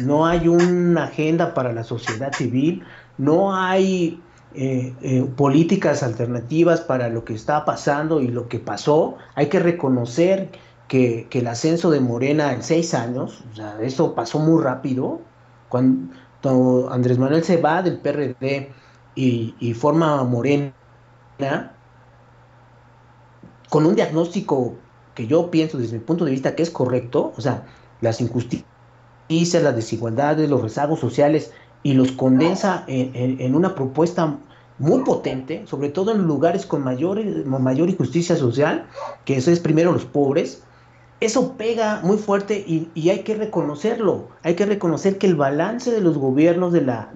no hay una agenda para la sociedad civil, no hay eh, eh, políticas alternativas para lo que está pasando y lo que pasó. Hay que reconocer que, el ascenso de Morena en seis años, o sea, eso pasó muy rápido, cuando Andrés Manuel se va del PRD y, y forma Morena, con un diagnóstico que yo pienso desde mi punto de vista que es correcto, o sea, las injusticias, las desigualdades, los rezagos sociales, y los condensa en, una propuesta muy potente, sobre todo en lugares con mayor, mayor injusticia social, que eso es primero los pobres, eso pega muy fuerte y, hay que reconocerlo. Hay que reconocer que el balance de los gobiernos de la,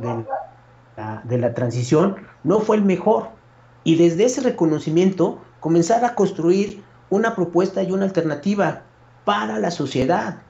de la, transición no fue el mejor. Y desde ese reconocimiento comenzar a construir una propuesta y una alternativa para la sociedad.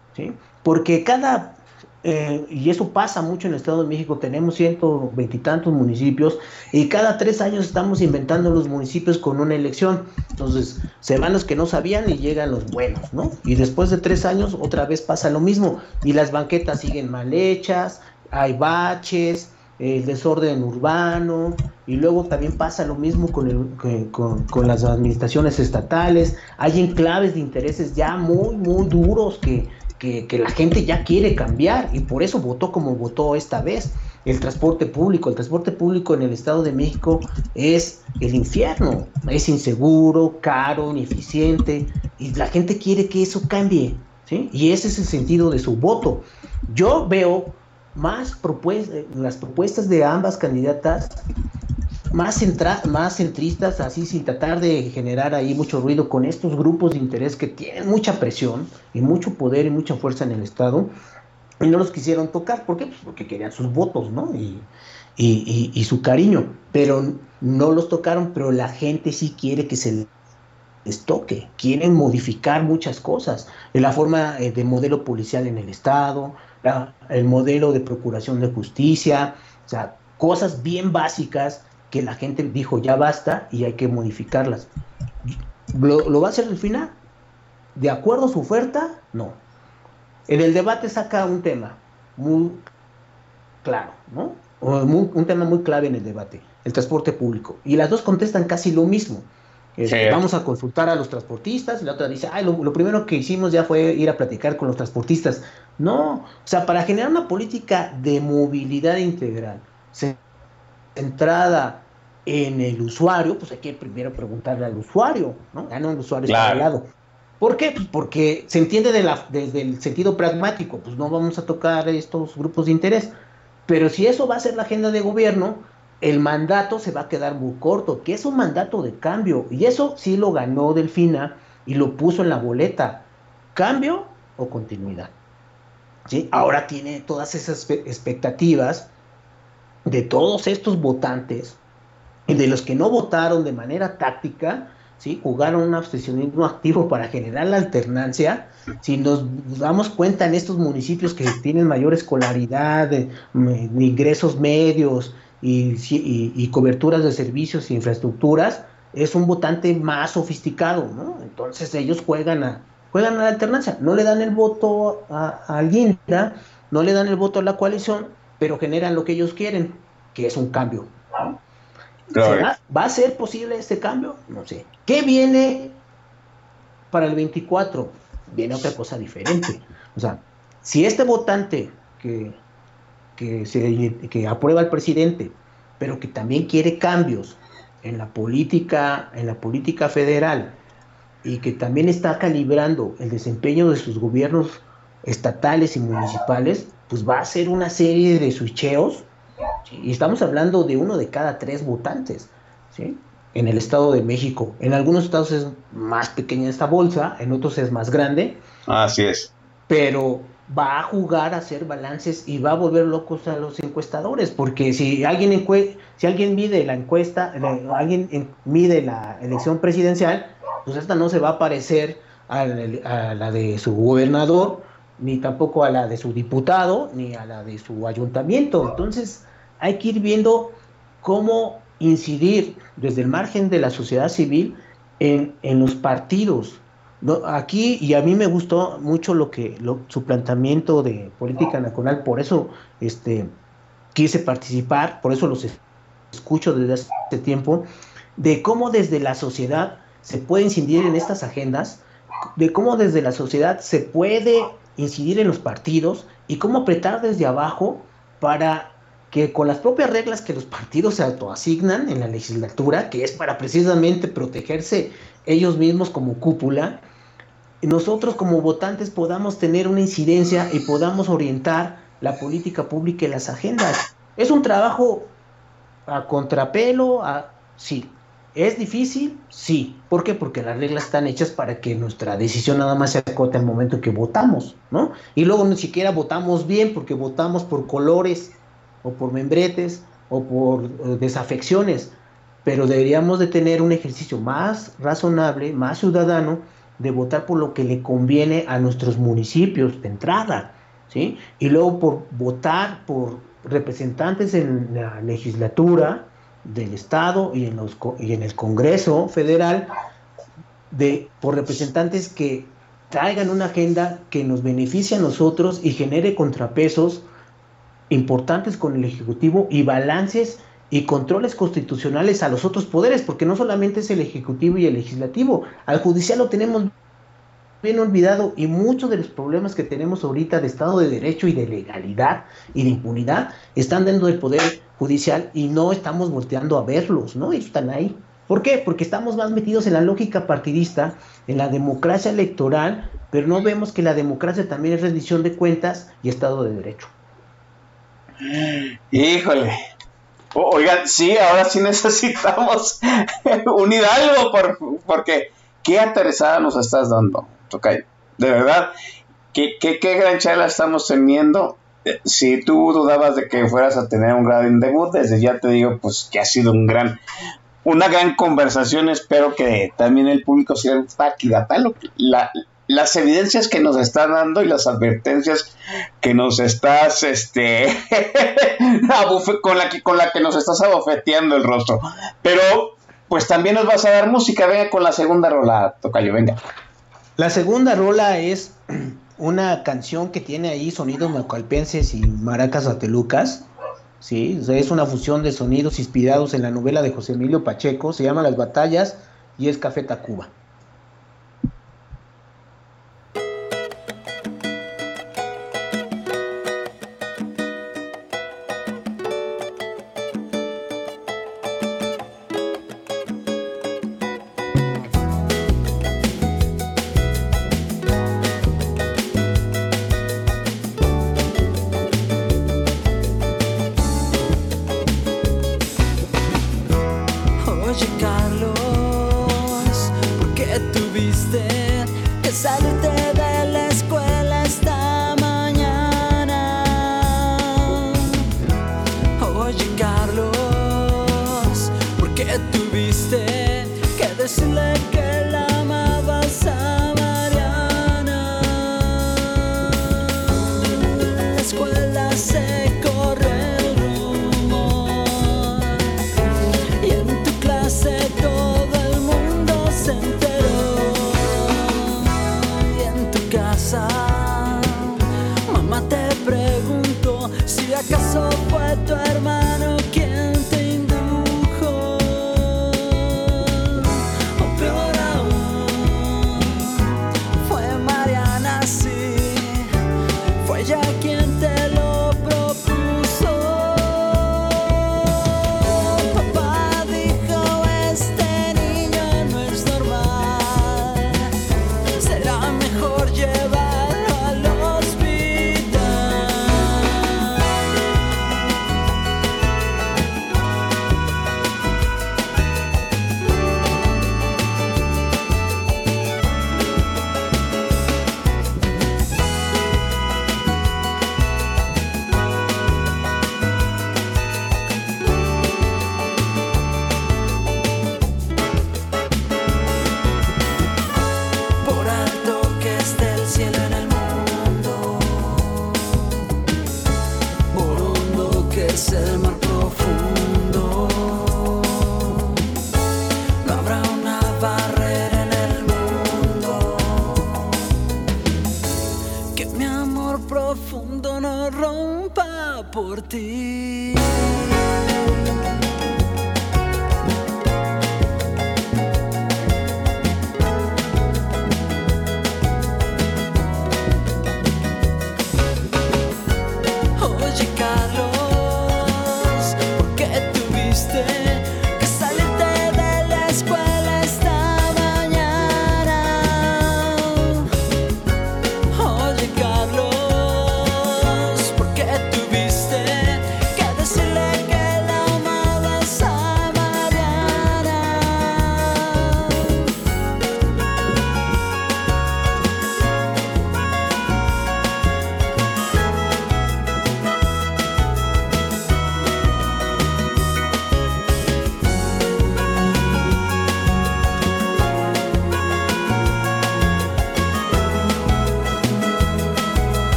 Porque cada eh, y eso pasa mucho en el Estado de México, tenemos ciento veintitantos municipios y cada tres años estamos inventando los municipios con una elección. Entonces se van los que no sabían y llegan los buenos, ¿no? Y después de tres años otra vez pasa lo mismo y las banquetas siguen mal hechas, hay baches, el desorden urbano y luego también pasa lo mismo con, con, con, las administraciones estatales. Hay enclaves de intereses ya muy, muy duros que, que, la gente ya quiere cambiar y por eso votó como votó esta vez. El transporte público, el transporte público en el Estado de México es el infierno, es inseguro, caro, ineficiente y la gente quiere que eso cambie. ¿sí? Y ese es el sentido de su voto. Yo veo más propuestas, las propuestas de ambas candidatas más, centra, más centristas, así sin tratar de generar ahí mucho ruido con estos grupos de interés que tienen mucha presión y mucho poder y mucha fuerza en el Estado, y no los quisieron tocar. ¿Por qué? Pues porque querían sus votos, ¿no? Y, y, y, su cariño, pero no los tocaron, pero la gente sí quiere que se les toque, quieren modificar muchas cosas, la forma eh, de modelo policial en el Estado, el modelo de procuración de justicia, o sea, cosas bien básicas que la gente dijo ya basta y hay que modificarlas. ¿Lo, va a hacer al final? ¿De acuerdo a su oferta? No. En el debate saca un tema muy claro, ¿no? un tema muy clave en el debate, el transporte público. Y las dos contestan casi lo mismo. Este, vamos a consultar a los transportistas, y la otra dice, Ay, lo, primero que hicimos ya fue ir a platicar con los transportistas. No, o sea, para generar una política de movilidad integral, centrada en el usuario, pues hay que primero preguntarle al usuario, ¿no? Ya no el usuario está al lado. ¿Por qué? Pues porque se entiende de la, desde el sentido pragmático, pues no vamos a tocar estos grupos de interés. Pero si eso va a ser la agenda de gobierno, el mandato se va a quedar muy corto, que es un mandato de cambio. Y eso sí lo ganó Delfina y lo puso en la boleta. ¿Cambio o continuidad? ¿Sí? Ahora tiene todas esas expectativas de todos estos votantes y de los que no votaron de manera táctica, ¿sí? jugaron un abstencionismo activo para generar la alternancia. Si nos damos cuenta en estos municipios que tienen mayor escolaridad, de, ingresos medios, y, coberturas de servicios e infraestructuras, es un votante más sofisticado, ¿no? Entonces ellos juegan a, juegan a la alternancia, no le dan el voto a, a Guinda, no le dan el voto a la coalición, pero generan lo que ellos quieren, que es un cambio. ¿Va a ser posible este cambio? No sé. ¿Qué viene para el 24? Viene otra cosa diferente. O sea, si este votante que que, se, que aprueba el presidente, pero que también quiere cambios en la política, en la política federal y que también está calibrando el desempeño de sus gobiernos estatales y municipales, pues va a ser una serie de switcheos. Y estamos hablando de uno de cada tres votantes. ¿sí? En el Estado de México. En algunos estados es más pequeña esta bolsa, en otros es más grande. Así es. Pero va a jugar a hacer balances y va a volver locos a los encuestadores, porque si alguien si alguien mide la encuesta, alguien mide la elección presidencial, pues esta no se va a parecer a la, de su gobernador, ni tampoco a la de su diputado, ni a la de su ayuntamiento. Entonces, hay que ir viendo cómo incidir desde el margen de la sociedad civil en, en los partidos, aquí, y a mí me gustó mucho lo que su planteamiento de política nacional, por eso este, quise participar, por eso los escucho desde hace tiempo, de cómo desde la sociedad se puede incidir en estas agendas, de cómo desde la sociedad se puede incidir en los partidos y cómo apretar desde abajo para que con las propias reglas que los partidos se autoasignan en la legislatura, que es para precisamente protegerse ellos mismos como cúpula, nosotros como votantes podamos tener una incidencia y podamos orientar la política pública y las agendas. Es un trabajo a contrapelo, a, sí. ¿Es difícil? Sí. ¿Por qué? Porque las reglas están hechas para que nuestra decisión nada más se acote al momento que votamos, ¿no? Y luego ni siquiera votamos bien porque votamos por colores o por membretes o por eh, desafecciones. Pero deberíamos de tener un ejercicio más razonable, más ciudadano, de votar por lo que le conviene a nuestros municipios de entrada. ¿sí? Y luego por votar por representantes en la legislatura del Estado y en, los, y en el Congreso Federal, de, por representantes que traigan una agenda que nos beneficie a nosotros y genere contrapesos importantes con el Ejecutivo y balances y controles constitucionales a los otros poderes, porque no solamente es el Ejecutivo y el Legislativo, al Judicial lo tenemos bien olvidado y muchos de los problemas que tenemos ahorita de Estado de Derecho y de legalidad y de impunidad están dentro del Poder Judicial y no estamos volteando a verlos, ¿no? Ellos están ahí. ¿Por qué? Porque estamos más metidos en la lógica partidista, en la democracia electoral, pero no vemos que la democracia también es rendición de cuentas y Estado de Derecho. Híjole. oigan, sí, ahora sí necesitamos un hidalgo por, porque qué aterrizada nos estás dando, Tocayo. De verdad, qué, gran charla estamos teniendo. Eh, si tú dudabas de que fueras a tener un gran debut, desde ya te digo, pues que ha sido un gran, una gran conversación. Espero que también el público sea aquí la, las evidencias que nos están dando y las advertencias que nos estás, este, con la que, con la que nos estás abofeteando el rostro. Pero, pues también nos vas a dar música, venga con la segunda rola, Tocayo, venga. La segunda rola es una canción que tiene ahí sonidos macalpenses y maracas atelucas. Sí, es una fusión de sonidos inspirados en la novela de José Emilio Pacheco, se llama Las Batallas y es Café Tacuba.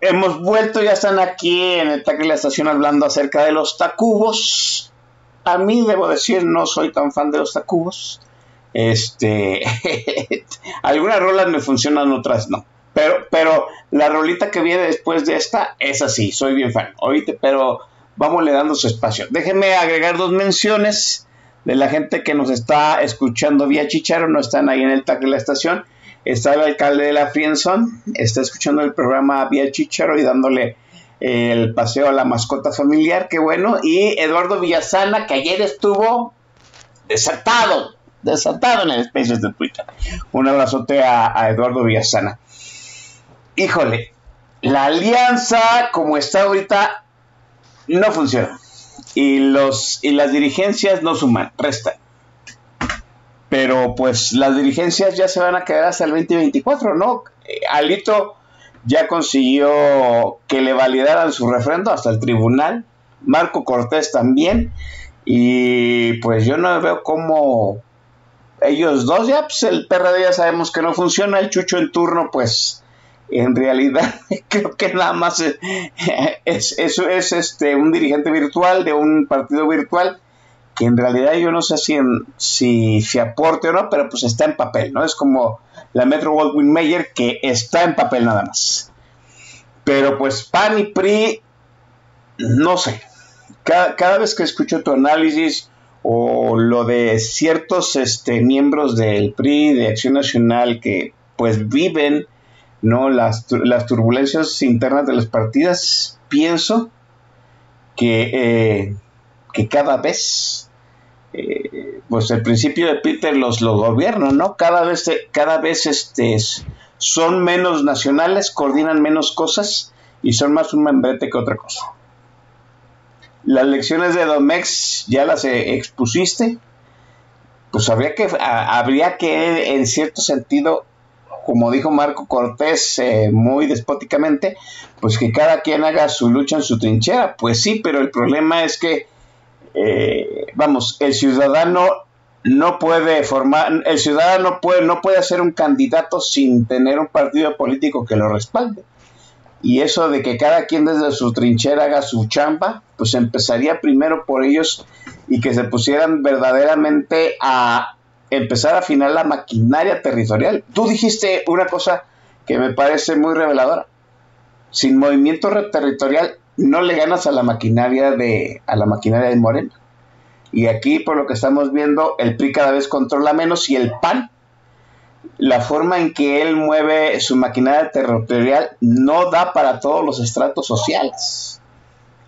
Hemos, vuelto, ya están aquí en el de la estación hablando acerca de los tacubos. A mí, debo decir, no soy tan fan de los tacubos. Este, algunas rolas me funcionan, otras no. Pero, pero la rolita que viene después de esta es así, soy bien fan. Oíste, pero vamos le dando su espacio. Déjenme agregar dos menciones de la gente que nos está escuchando vía Chicharo, no están ahí en el tag de la estación. Está el alcalde de la Frienson, está escuchando el programa vía Chicharo y dándole el paseo a la mascota familiar, qué bueno. Y Eduardo Villasana, que ayer estuvo desatado, desatado en el Spaces de Twitter. Un abrazote a, a Eduardo Villasana. Híjole, la alianza como está ahorita no funciona. Y, los, y las dirigencias no suman, restan. Pero pues las dirigencias ya se van a quedar hasta el 2024, ¿no? Eh, Alito ya consiguió que le validaran su refrendo hasta el tribunal. Marco Cortés también. Y pues yo no veo cómo ellos dos, ya pues el PRD ya sabemos que no funciona. El Chucho en turno, pues en realidad creo que nada más es, eso es, este un dirigente virtual de un partido virtual que en realidad yo no sé si, si, si aporte o no, pero pues está en papel, ¿no? Es como la Metro Goldwyn Mayer que está en papel nada más. Pero pues PAN y PRI, no sé. Cada, cada vez que escucho tu análisis o lo de ciertos este, miembros del PRI, de Acción Nacional, que pues viven ¿no? Las, las turbulencias internas de las partidas, pienso que, eh, que cada vez, eh, pues el principio de Peter los, los gobiernos, ¿no? Cada vez, cada vez este, son menos nacionales, coordinan menos cosas y son más un membrete que otra cosa. Las lecciones de Domex ya las expusiste, pues habría que, habría que en cierto sentido como dijo Marco Cortés eh, muy despóticamente, pues que cada quien haga su lucha en su trinchera. Pues sí, pero el problema es que, eh, vamos, el ciudadano no puede formar, el ciudadano puede, no puede ser un candidato sin tener un partido político que lo respalde. Y eso de que cada quien desde su trinchera haga su chamba, pues empezaría primero por ellos y que se pusieran verdaderamente a empezar a afinar la maquinaria territorial. Tú dijiste una cosa que me parece muy reveladora. Sin movimiento territorial no le ganas a la maquinaria de a la maquinaria de Morena. Y aquí por lo que estamos viendo el PRI cada vez controla menos y el PAN la forma en que él mueve su maquinaria territorial no da para todos los estratos sociales.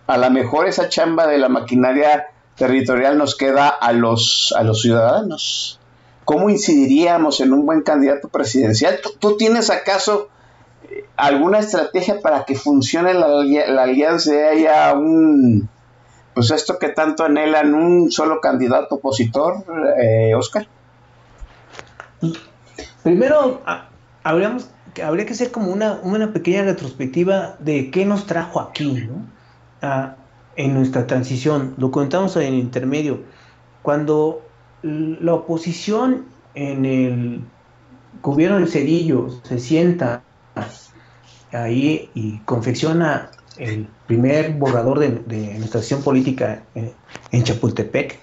A lo mejor esa chamba de la maquinaria territorial nos queda a los, a los ciudadanos. ¿Cómo incidiríamos en un buen candidato presidencial? ¿Tú, tienes acaso alguna estrategia para que funcione la, alianza y haya un, pues esto que tanto anhelan, un solo candidato opositor, eh, Oscar? Primero, habríamos, habría que hacer como una, una pequeña retrospectiva de qué nos trajo aquí, ¿no? en nuestra transición. Lo contamos en intermedio. Cuando la oposición en el gobierno de Cedillo se sienta ahí y confecciona el primer borrador de, de nuestra política en, Chapultepec.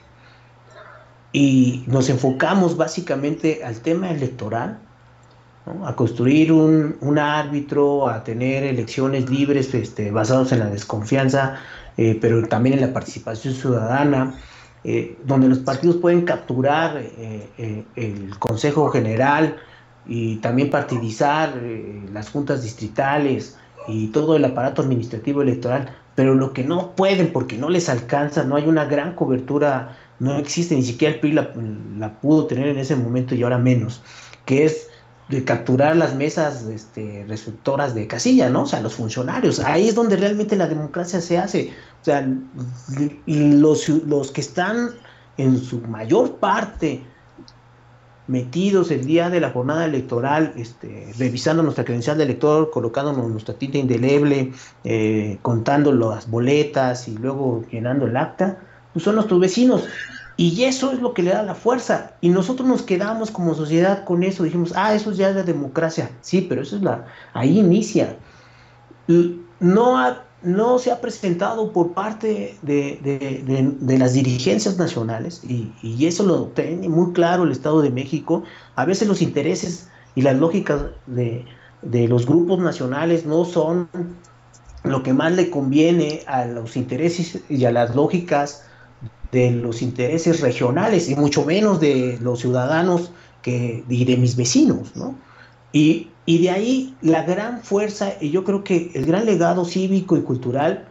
Y nos enfocamos básicamente al tema electoral, a construir un, árbitro, a tener elecciones libres este, basadas en la desconfianza, eh, pero también en la participación ciudadana, eh, donde los partidos pueden capturar eh, el Consejo General y también partidizar las juntas distritales y todo el aparato administrativo electoral, pero lo que no pueden porque no les alcanza, no hay una gran cobertura, no existe, ni siquiera el PRI la, la pudo tener en ese momento y ahora menos, que es de capturar las mesas este, receptoras de casilla, ¿no? O sea, los funcionarios. Ahí es donde realmente la democracia se hace. O sea, los, los que están en su mayor parte metidos el día de la jornada electoral, este, revisando nuestra credencial de elector, colocándonos nuestra tinta indeleble, eh, contando las boletas y luego llenando el acta, pues son nuestros vecinos. Y eso es lo que le da la fuerza. Y nosotros nos quedamos como sociedad con eso. Dijimos, ah, eso ya es la democracia. Sí, pero eso es la. Ahí inicia. no, no se ha presentado por parte de, las dirigencias nacionales, y, y, eso lo tiene muy claro el Estado de México, a veces los intereses y las lógicas de, los grupos nacionales no son lo que más le conviene a los intereses y a las lógicas de los intereses regionales y mucho menos de los ciudadanos que, y de mis vecinos, ¿no? Y, y de ahí la gran fuerza, y yo creo que el gran legado cívico y cultural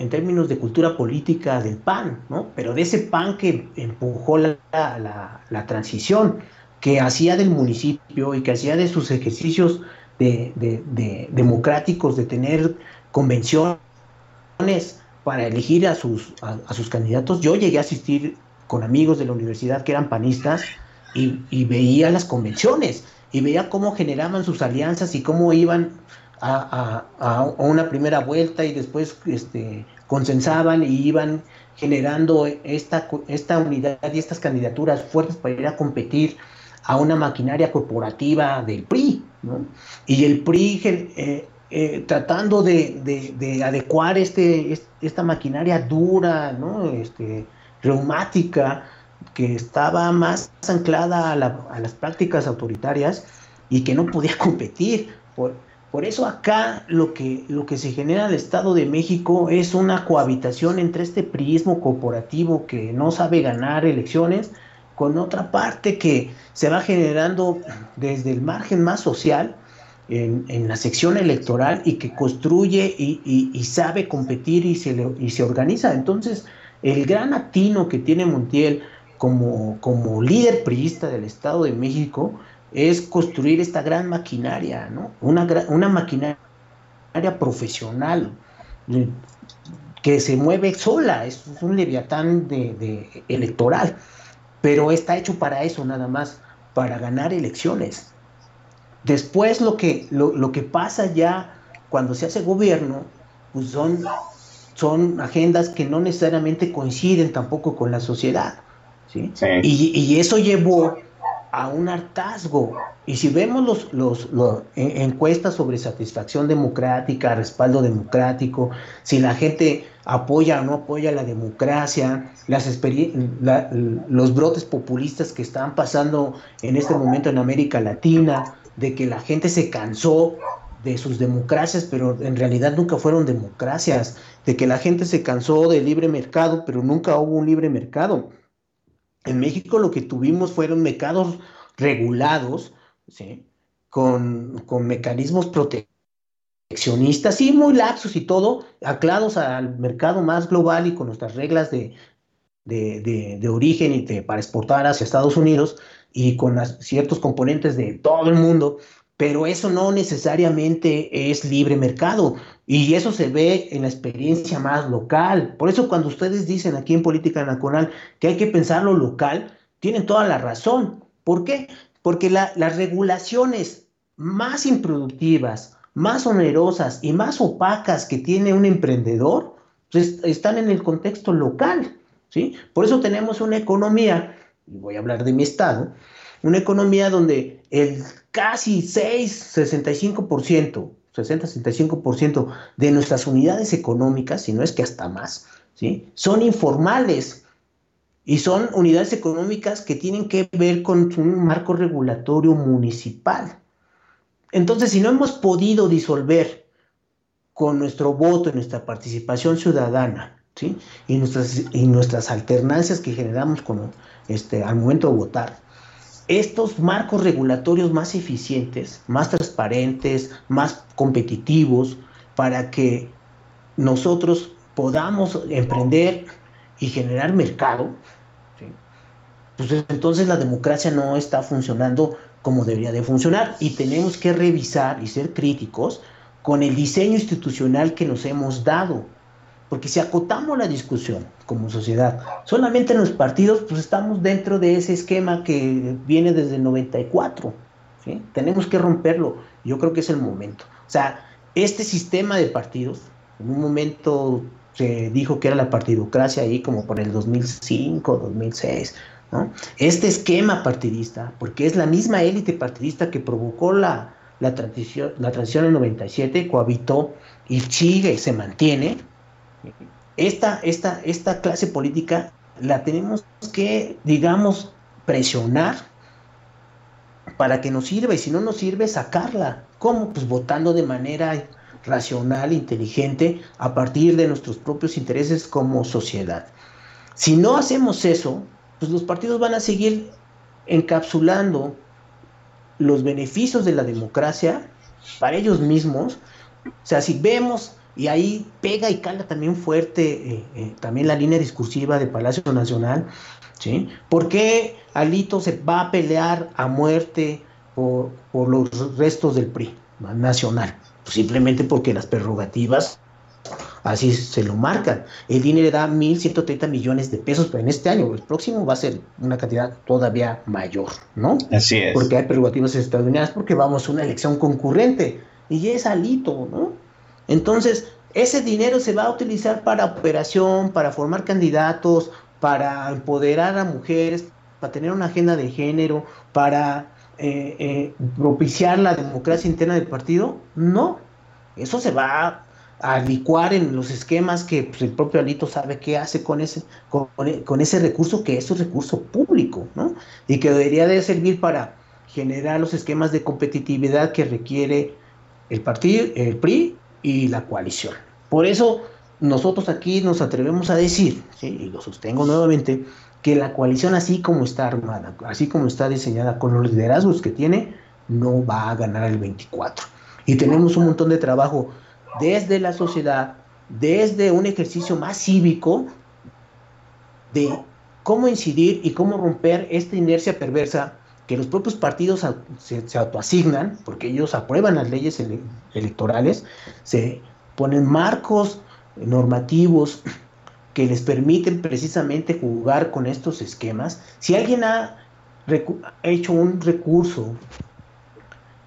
en términos de cultura política del PAN, ¿no? Pero de ese PAN que empujó la, la, transición, que hacía del municipio y que hacía de sus ejercicios de, de, democráticos, de tener convenciones para elegir a sus, a, sus candidatos. Yo llegué a asistir con amigos de la universidad que eran panistas y veía las convenciones y veía cómo generaban sus alianzas y cómo iban a, una primera vuelta y después este, consensaban y iban generando esta, esta unidad y estas candidaturas fuertes para ir a competir a una maquinaria corporativa del PRI. Y el PRI eh, eh, tratando de, adecuar este, esta maquinaria dura, ¿no? este, reumática, que estaba más anclada a, las prácticas autoritarias y que no podía competir. Por, por eso acá lo que, lo que se genera en el Estado de México es una cohabitación entre este priismo corporativo que no sabe ganar elecciones con otra parte que se va generando desde el margen más social en, la sección electoral y que construye y, sabe competir y se, y se organiza. Entonces, el gran atino que tiene Montiel como, como líder priista del Estado de México es construir esta gran maquinaria, ¿no? Una, una maquinaria profesional eh, que se mueve sola, es un leviatán de, electoral, pero está hecho para eso nada más, para ganar elecciones. Después lo que, lo, que pasa ya cuando se hace gobierno, pues son, son agendas que no necesariamente coinciden tampoco con la sociedad. Y, eso llevó a un hartazgo. Y si vemos los, los, encuestas sobre satisfacción democrática, respaldo democrático, si la gente apoya o no apoya la democracia, las los brotes populistas que están pasando en este momento en América Latina, de que la gente se cansó de sus democracias, pero en realidad nunca fueron democracias, de que la gente se cansó del libre mercado, pero nunca hubo un libre mercado. En México lo que tuvimos fueron mercados regulados, con, mecanismos proteccionistas y muy laxos y todo, anclados al mercado más global y con nuestras reglas de, de, origen y para exportar hacia Estados Unidos y con ciertos componentes de todo el mundo pero eso no necesariamente es libre mercado y eso se ve en la experiencia más local. Por eso cuando ustedes dicen aquí en Política Nacional que hay que pensar lo local, tienen toda la razón. ¿Por qué? Porque las regulaciones más improductivas, más onerosas y más opacas que tiene un emprendedor pues, están en el contexto local. ¿sí? Por eso tenemos una economía, y voy a hablar de mi estado, una economía donde el casi 6, 65%, 60-65% de nuestras unidades económicas, si no es que hasta más, ¿sí? son informales y son unidades económicas que tienen que ver con un marco regulatorio municipal. Entonces, si no hemos podido disolver con nuestro voto y nuestra participación ciudadana, ¿sí? y, nuestras, y nuestras alternancias que generamos con, este, al momento de votar, estos marcos regulatorios más eficientes, más transparentes, más competitivos, para que nosotros podamos emprender y generar mercado, pues entonces la democracia no está funcionando como debería de funcionar y tenemos que revisar y ser críticos con el diseño institucional que nos hemos dado porque si acotamos la discusión como sociedad solamente en los partidos, pues estamos dentro de ese esquema que viene desde el 94. ¿sí? Tenemos que romperlo. Yo creo que es el momento. O sea, este sistema de partidos, en un momento se dijo que era la partidocracia ahí como por el 2005, 2006. ¿no? Este esquema partidista, porque es la misma élite partidista que provocó la, la transición, la transición en 97 cohabitó y sigue, se mantiene. Esta, esta, esta clase política la tenemos que, digamos, presionar para que nos sirva y si no nos sirve, sacarla. ¿Cómo? Pues votando de manera racional, inteligente, a partir de nuestros propios intereses como sociedad. Si no hacemos eso, pues los partidos van a seguir encapsulando los beneficios de la democracia para ellos mismos. O sea, si vemos, y ahí pega y cala también fuerte eh, eh, también la línea discursiva de Palacio Nacional, ¿sí? ¿Por qué Alito se va a pelear a muerte por, por los restos del PRI nacional? Pues simplemente porque las prerrogativas Así se lo marcan. El INE le da 1.130 millones de pesos, pero en este año, el próximo va a ser una cantidad todavía mayor, ¿no? Así es. Porque hay prerrogativas estadounidenses, porque vamos a una elección concurrente y es alito, ¿no? Entonces, ese dinero se va a utilizar para operación, para formar candidatos, para empoderar a mujeres, para tener una agenda de género, para eh, eh, propiciar la democracia interna del partido. No, eso se va a licuar en los esquemas que pues, el propio Alito sabe qué hace con ese, con, ese recurso, que es un recurso público, ¿no? Y que debería de servir para generar los esquemas de competitividad que requiere el partido, el PRI y la coalición. Por eso nosotros aquí nos atrevemos a decir, y lo sostengo nuevamente, que la coalición así como está armada, así como está diseñada, con los liderazgos que tiene, no va a ganar el 24. Y tenemos un montón de trabajo desde la sociedad, desde un ejercicio más cívico de cómo incidir y cómo romper esta inercia perversa que los propios partidos se, autoasignan, porque ellos aprueban las leyes electorales, se ponen marcos normativos que les permiten precisamente jugar con estos esquemas. Si alguien ha hecho un recurso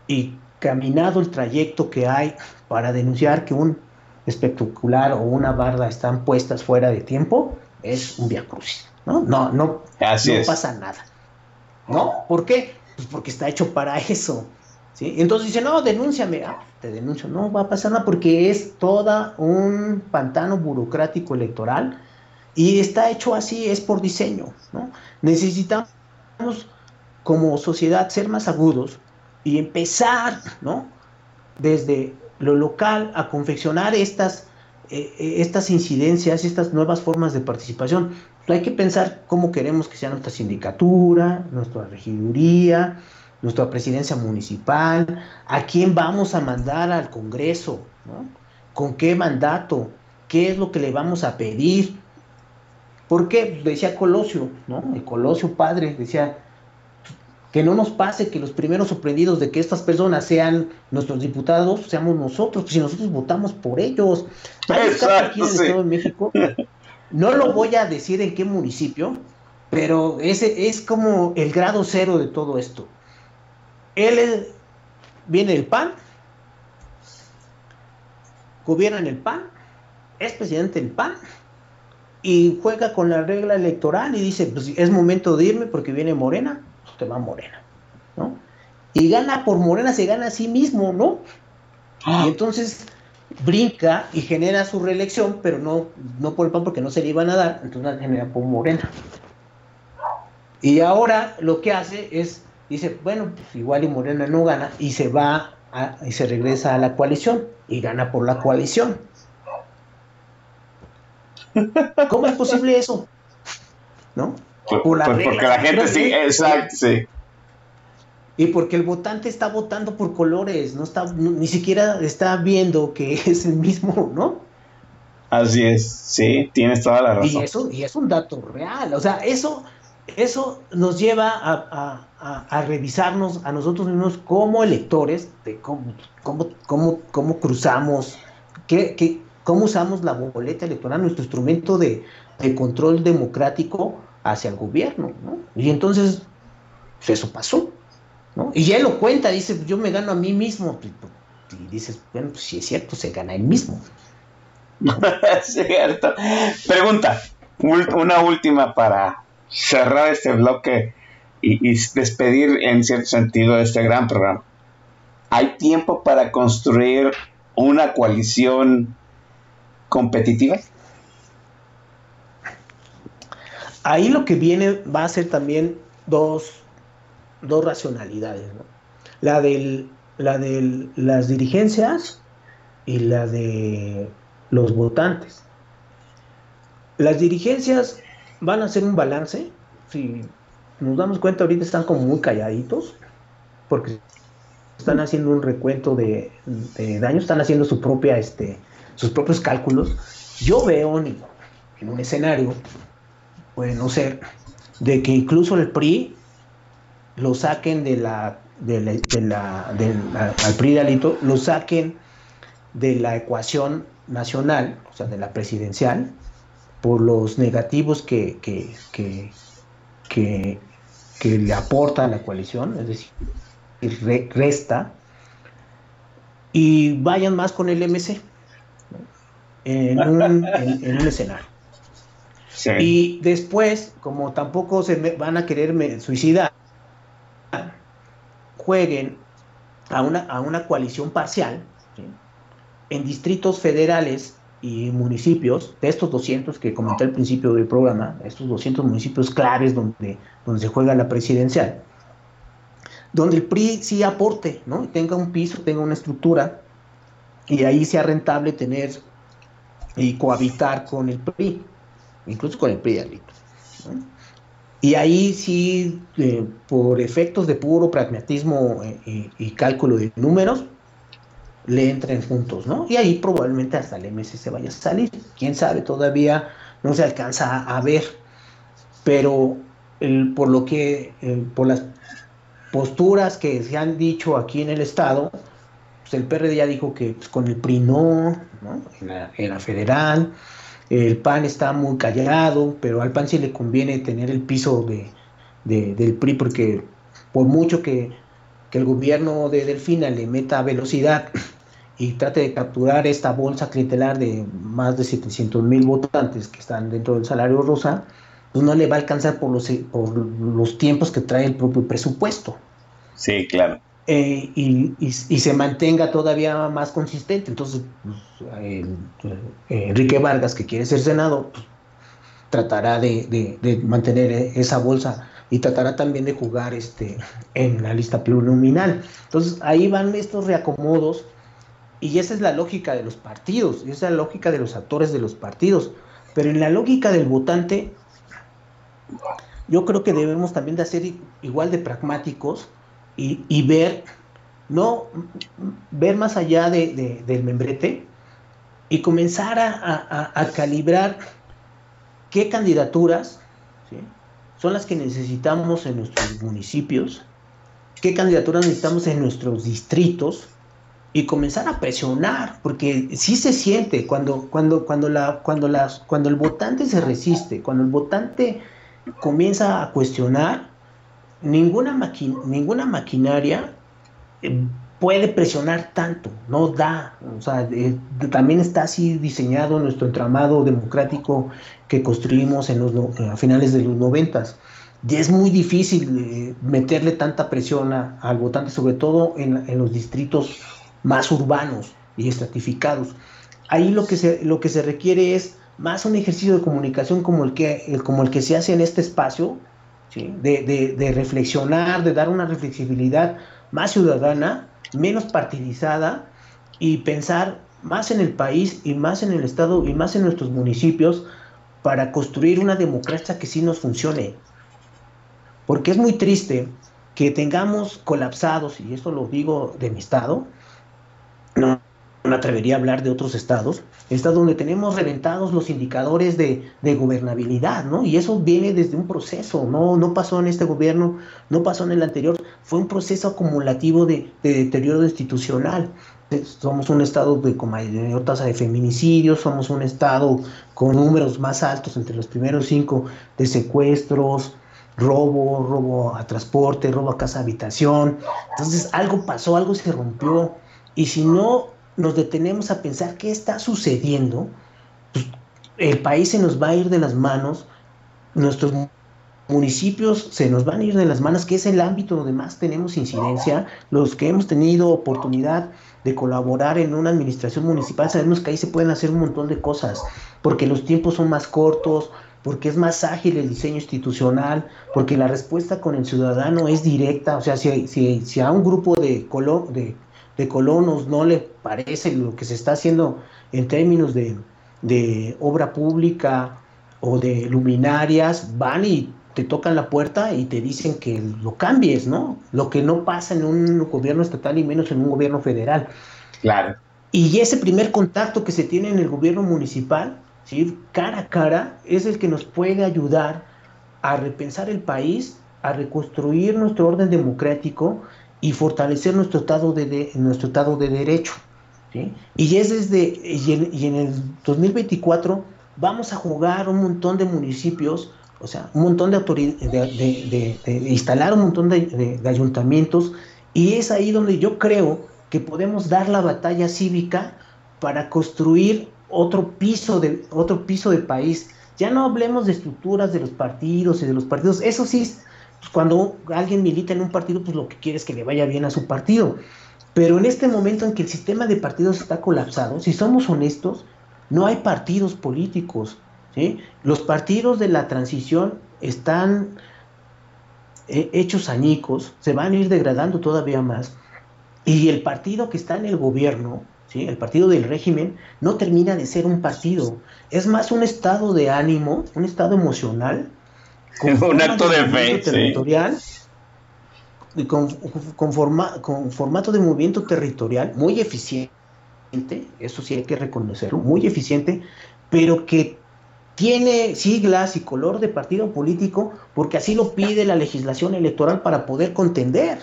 y caminado el trayecto que hay para denunciar que un espectacular o una barda están puestas fuera de tiempo, es un via crucis, ¿no? No, no, no pasa nada. ¿No? ¿Por qué? Pues porque está hecho para eso. ¿sí? Entonces dice, no, denúnciame. Ah, te denuncio. No va a pasar nada porque es toda un pantano burocrático electoral y está hecho así, es por diseño. ¿no? Necesitamos como sociedad ser más agudos y empezar, ¿no? Desde lo local a confeccionar estas, eh, eh, estas incidencias, estas nuevas formas de participación. Hay que pensar cómo queremos que sea nuestra sindicatura, nuestra regiduría, nuestra presidencia municipal, a quién vamos a mandar al Congreso, ¿no? con qué mandato, qué es lo que le vamos a pedir. ¿Por qué? Decía Colosio, ¿no? El Colosio padre decía, que no nos pase que los primeros sorprendidos de que estas personas sean nuestros diputados seamos nosotros, si nosotros votamos por ellos. Hay aquí en el Estado de México, no lo voy a decir en qué municipio, pero ese es como el grado cero de todo esto. Él viene del PAN, gobierna en el PAN, es presidente del PAN y juega con la regla electoral y dice, pues es momento de irme porque viene Morena te va Morena, ¿no? Y gana por Morena, se gana a sí mismo, ¿no? Y entonces brinca y genera su reelección, pero no, no por el PAN porque no se le iban a dar, entonces la genera por Morena. Y ahora lo que hace es, dice, bueno, pues igual y Morena no gana, y se va y se regresa a la coalición, y gana por la coalición. ¿Cómo es posible eso? ¿No? Pues, porque la gente sí, exacto, sí. Y porque el votante está votando por colores, no está, ni siquiera está viendo que es el mismo, ¿no? Así es, sí, tienes toda la razón. Y eso, y es un dato real, o sea, eso, eso nos lleva a, revisarnos a nosotros mismos como electores, de cómo, cómo, cómo, cruzamos, qué, cómo usamos la boleta electoral, nuestro instrumento de, de control democrático hacia el gobierno, ¿no? Y entonces, pues eso pasó, ¿no? Y él lo cuenta, dice, yo me gano a mí mismo. Y dices, bueno, pues si es cierto, se gana él mismo. cierto. Pregunta, una última para cerrar este bloque y, despedir en cierto sentido este gran programa. ¿hay tiempo para construir una coalición competitiva? Ahí lo que viene va a ser también dos, dos racionalidades, ¿no? La del la de las dirigencias y la de los votantes. Las dirigencias van a hacer un balance, si nos damos cuenta ahorita están como muy calladitos, porque están haciendo un recuento de, daños, están haciendo su propia, este, sus propios cálculos. Yo veo en, en un escenario, puede no ser, de que incluso el PRI lo saquen de la de la, al PRI de Alito lo saquen de la ecuación nacional, o sea, de la presidencial, por los negativos que, que, que, que, le aporta a la coalición, es decir, resta, y vayan más con el MC en un, en, un escenario. Y después, como tampoco se van a querer suicidar, jueguen a una, a una coalición parcial en distritos federales y municipios, de estos 200 que comenté al principio del programa, estos 200 municipios claves donde, donde se juega la presidencial, donde el PRI sí aporte, ¿no? tenga un piso, tenga una estructura, y ahí sea rentable tener y cohabitar con el PRI, incluso con el PRI de Alito. Y ahí sí, eh, por efectos de puro pragmatismo eh, y, cálculo de números, le entren juntos, ¿no? Y ahí probablemente hasta el MS se vaya a salir. Quién sabe, todavía no se alcanza a, ver. Pero por lo que, eh, por las posturas que se han dicho aquí en el Estado, pues el PRD ya dijo que pues, con el PRI no, ¿no? en la federal, el PAN está muy callado, pero al PAN sí le conviene tener el piso de, del PRI porque por mucho que, el gobierno de Delfina le meta velocidad y trate de capturar esta bolsa clientelar de más de 700 mil votantes que están dentro del salario rosa, pues no le va a alcanzar por los, por los tiempos que trae el propio presupuesto. Sí, claro. Eh, y, se mantenga todavía más consistente. Entonces, pues, eh, Enrique Vargas, que quiere ser senado, pues, tratará de, mantener esa bolsa y tratará también de jugar este, en la lista plurinominal. Entonces, ahí van estos reacomodos y esa es la lógica de los partidos, esa es la lógica de los actores de los partidos. Pero en la lógica del votante, yo creo que debemos también de ser igual de pragmáticos y, ver, no, ver más allá de, del membrete y comenzar a, calibrar qué candidaturas son las que necesitamos en nuestros municipios, qué candidaturas necesitamos en nuestros distritos y comenzar a presionar, porque sí se siente cuando, cuando, cuando, la, cuando, las, cuando el votante se resiste, cuando el votante comienza a cuestionar, ninguna, ninguna maquinaria eh, puede presionar tanto, no da. O sea, eh, también está así diseñado nuestro entramado democrático que construimos en los, a finales de los noventas. Y es muy difícil eh, meterle tanta presión al votante, sobre todo en, los distritos más urbanos y estratificados. Ahí lo que se, lo que se requiere es más un ejercicio de comunicación como el que, como el que se hace en este espacio, de, reflexionar, de dar una reflexibilidad más ciudadana, menos partidizada y pensar más en el país y más en el Estado y más en nuestros municipios para construir una democracia que sí nos funcione. Porque es muy triste que tengamos colapsados, y esto lo digo de mi estado, me atrevería a hablar de otros estados, estados donde tenemos reventados los indicadores de, gobernabilidad, ¿no? Y eso viene desde un proceso, no, no pasó en este gobierno, no pasó en el anterior, fue un proceso acumulativo de, deterioro institucional. Somos un estado de, con mayor tasa de feminicidios, somos un estado con números más altos entre los primeros cinco de secuestros, robo, robo a transporte, robo a casa habitación. Entonces algo pasó, algo se rompió. Y si no nos detenemos a pensar qué está sucediendo, pues, el país se nos va a ir de las manos, nuestros municipios se nos van a ir de las manos, que es el ámbito donde más tenemos incidencia. Los que hemos tenido oportunidad de colaborar en una administración municipal, sabemos que ahí se pueden hacer un montón de cosas, porque los tiempos son más cortos, porque es más ágil el diseño institucional, porque la respuesta con el ciudadano es directa, o sea, si, si, si a un grupo de, de, de, colonos no le parece lo que se está haciendo en términos de, de obra pública o de luminarias, van y te tocan la puerta y te dicen que lo cambies, ¿no? Lo que no pasa en un gobierno estatal y menos en un gobierno federal. Claro. Y ese primer contacto que se tiene en el gobierno municipal, ¿sí? cara a cara, es el que nos puede ayudar a repensar el país, a reconstruir nuestro orden democrático y fortalecer nuestro estado de, nuestro estado de derecho. ¿sí? Y es desde y en, y en el 2024 vamos a jugar un montón de municipios o sea, un montón de autoridades, de, instalar un montón de, ayuntamientos, y es ahí donde yo creo que podemos dar la batalla cívica para construir otro piso de, otro piso de país. Ya no hablemos de estructuras de los partidos y de los partidos, eso sí, pues cuando alguien milita en un partido, pues lo que quiere es que le vaya bien a su partido. Pero en este momento en que el sistema de partidos está colapsado, si somos honestos, no hay partidos políticos los partidos de la transición están eh, hechos añicos, se van a ir degradando todavía más, y el partido que está en el gobierno, ¿sí? el partido del régimen, no termina de ser un partido, es más un estado de ánimo, un estado emocional, un acto de, fe territorial. Con, con, con formato de movimiento territorial muy eficiente, eso sí hay que reconocerlo, muy eficiente, pero que tiene siglas y color de partido político porque así lo pide la legislación electoral para poder contender,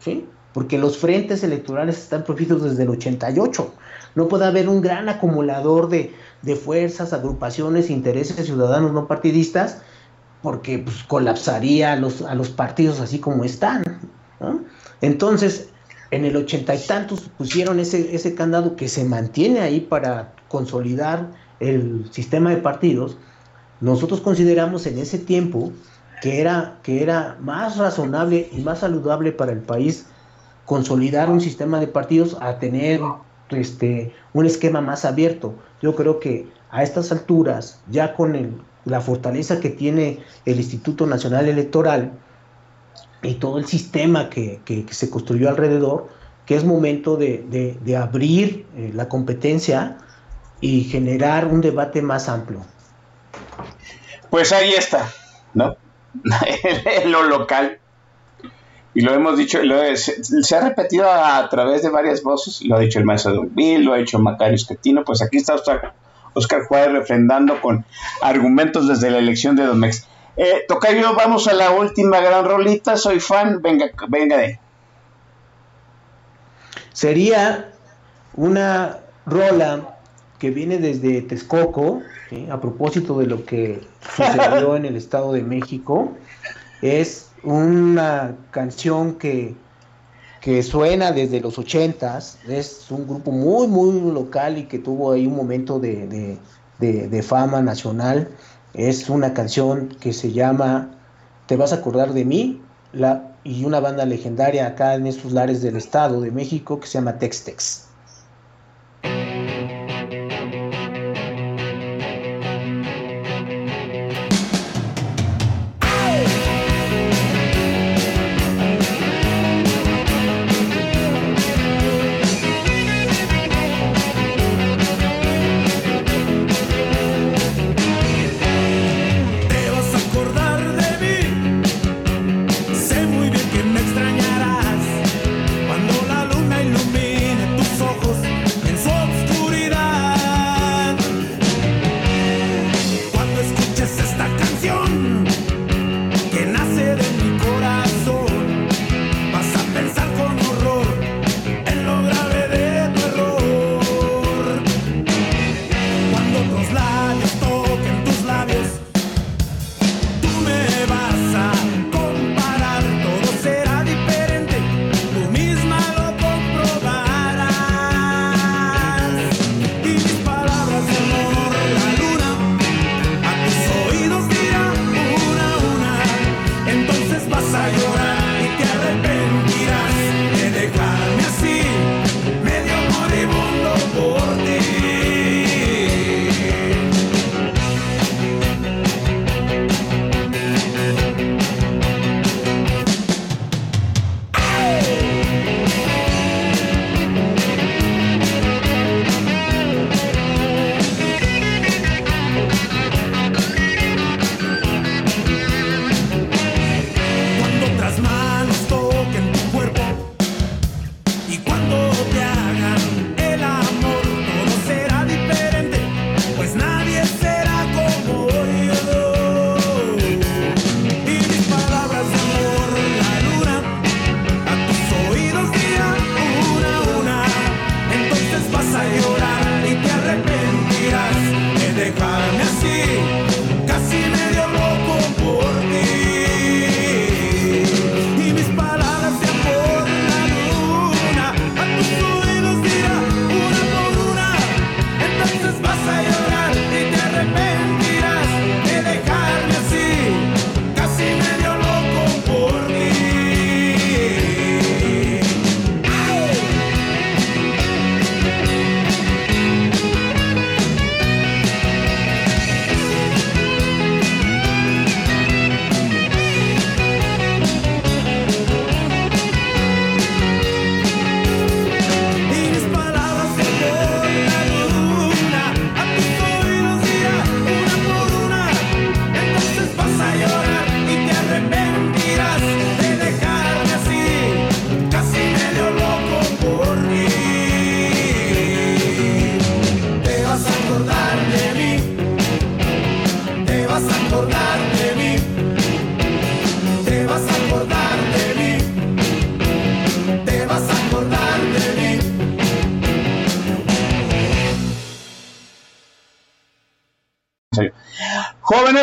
¿sí? Porque los frentes electorales están prohibidos desde el 88. No puede haber un gran acumulador de, fuerzas, agrupaciones, intereses ciudadanos no partidistas, porque pues, colapsaría a los, a los partidos así como están. Entonces, en el ochenta y tantos pusieron ese, ese candado que se mantiene ahí para consolidar el sistema de partidos, nosotros consideramos en ese tiempo que era, que era más razonable y más saludable para el país consolidar un sistema de partidos a tener este, un esquema más abierto. Yo creo que a estas alturas, ya con la fortaleza que tiene el Instituto Nacional Electoral y todo el sistema que, se construyó alrededor, que es momento de, abrir eh, la competencia y generar un debate más amplio. Pues ahí está, ¿no? lo local. Y lo hemos dicho, se, ha repetido a, través de varias voces, lo ha dicho el maestro Durbin, lo ha dicho Macario Esquetino, pues aquí está Oscar, Juárez refrendando con argumentos desde la elección de Domex. Eh, Tocayo, vamos a la última gran rolita, soy fan, venga, venga de. Sería una rola que viene desde Texcoco, a propósito de lo que sucedió en el Estado de México. Es una canción que, que suena desde los ochentas, es un grupo muy, muy local y que tuvo ahí un momento de, fama nacional. Es una canción que se llama Te vas a acordar de mí, la, y una banda legendaria acá en estos lares del Estado de México que se llama Textex.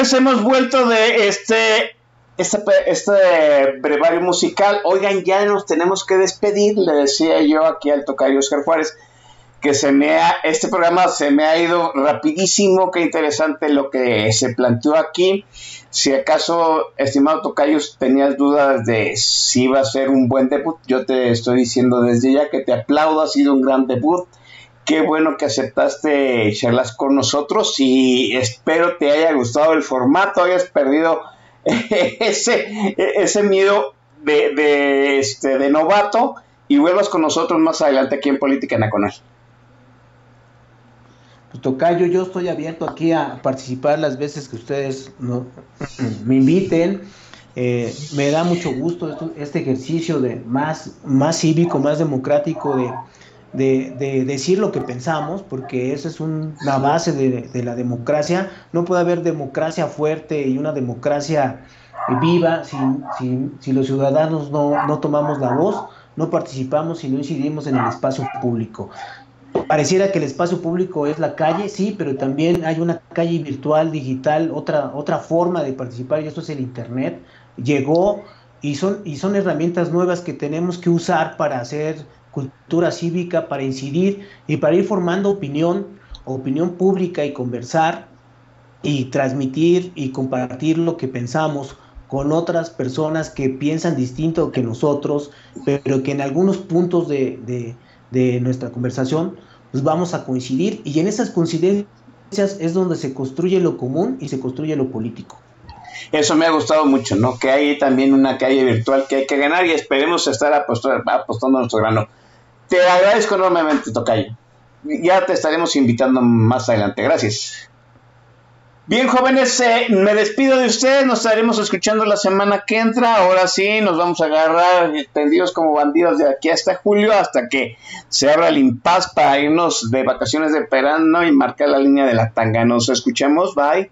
Jóvenes, hemos vuelto de este, este, este brevario musical. Oigan, ya nos tenemos que despedir. Le decía yo aquí al tocayo Oscar Juárez que este programa se me ha ido rapidísimo. Qué interesante lo que se planteó aquí. Si acaso, estimado Tocayo, tenías dudas de si iba a ser un buen debut, yo te estoy diciendo desde ya que te aplaudo, ha sido un gran debut Qué bueno que aceptaste charlas con nosotros y espero te haya gustado el formato, hayas perdido ese, ese miedo de, este, de novato y vuelvas con nosotros más adelante aquí en Política Nacional. Pues Tocayo, yo estoy abierto aquí a participar las veces que ustedes me inviten. Eh, me da mucho gusto este ejercicio de más, más cívico, más democrático de, de, decir lo que pensamos, porque esa es una base de, la democracia. No puede haber democracia fuerte y una democracia viva si, si, los ciudadanos no, no, tomamos la voz, no participamos y no incidimos en el espacio público. Pareciera que el espacio público es la calle, sí, pero también hay una calle virtual, digital, otra, otra forma de participar y esto es el Internet. Llegó y son, y son herramientas nuevas que tenemos que usar para hacer cultura cívica para incidir y para ir formando opinión, opinión pública y conversar y transmitir y compartir lo que pensamos con otras personas que piensan distinto que nosotros, pero que en algunos puntos de, nuestra conversación pues vamos a coincidir y en esas coincidencias es donde se construye lo común y se construye lo político. Eso me ha gustado mucho, ¿no? Que hay también una calle virtual que hay que ganar y esperemos estar apostando, apostando nuestro grano. Te agradezco enormemente, Tocayo. Ya te estaremos invitando más adelante. Gracias. Bien, jóvenes, eh, me despido de ustedes. Nos estaremos escuchando la semana que entra. Ahora sí, nos vamos a agarrar tendidos como bandidos de aquí hasta julio, hasta que se abra el impas para irnos de vacaciones de verano y marcar la línea de la tanga. Nos escuchamos. Bye.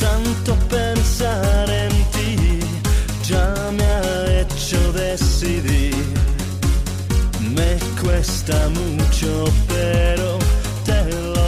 tanto pensar en ti ya me ha hecho decidir. Me cuesta mucho, pero te lo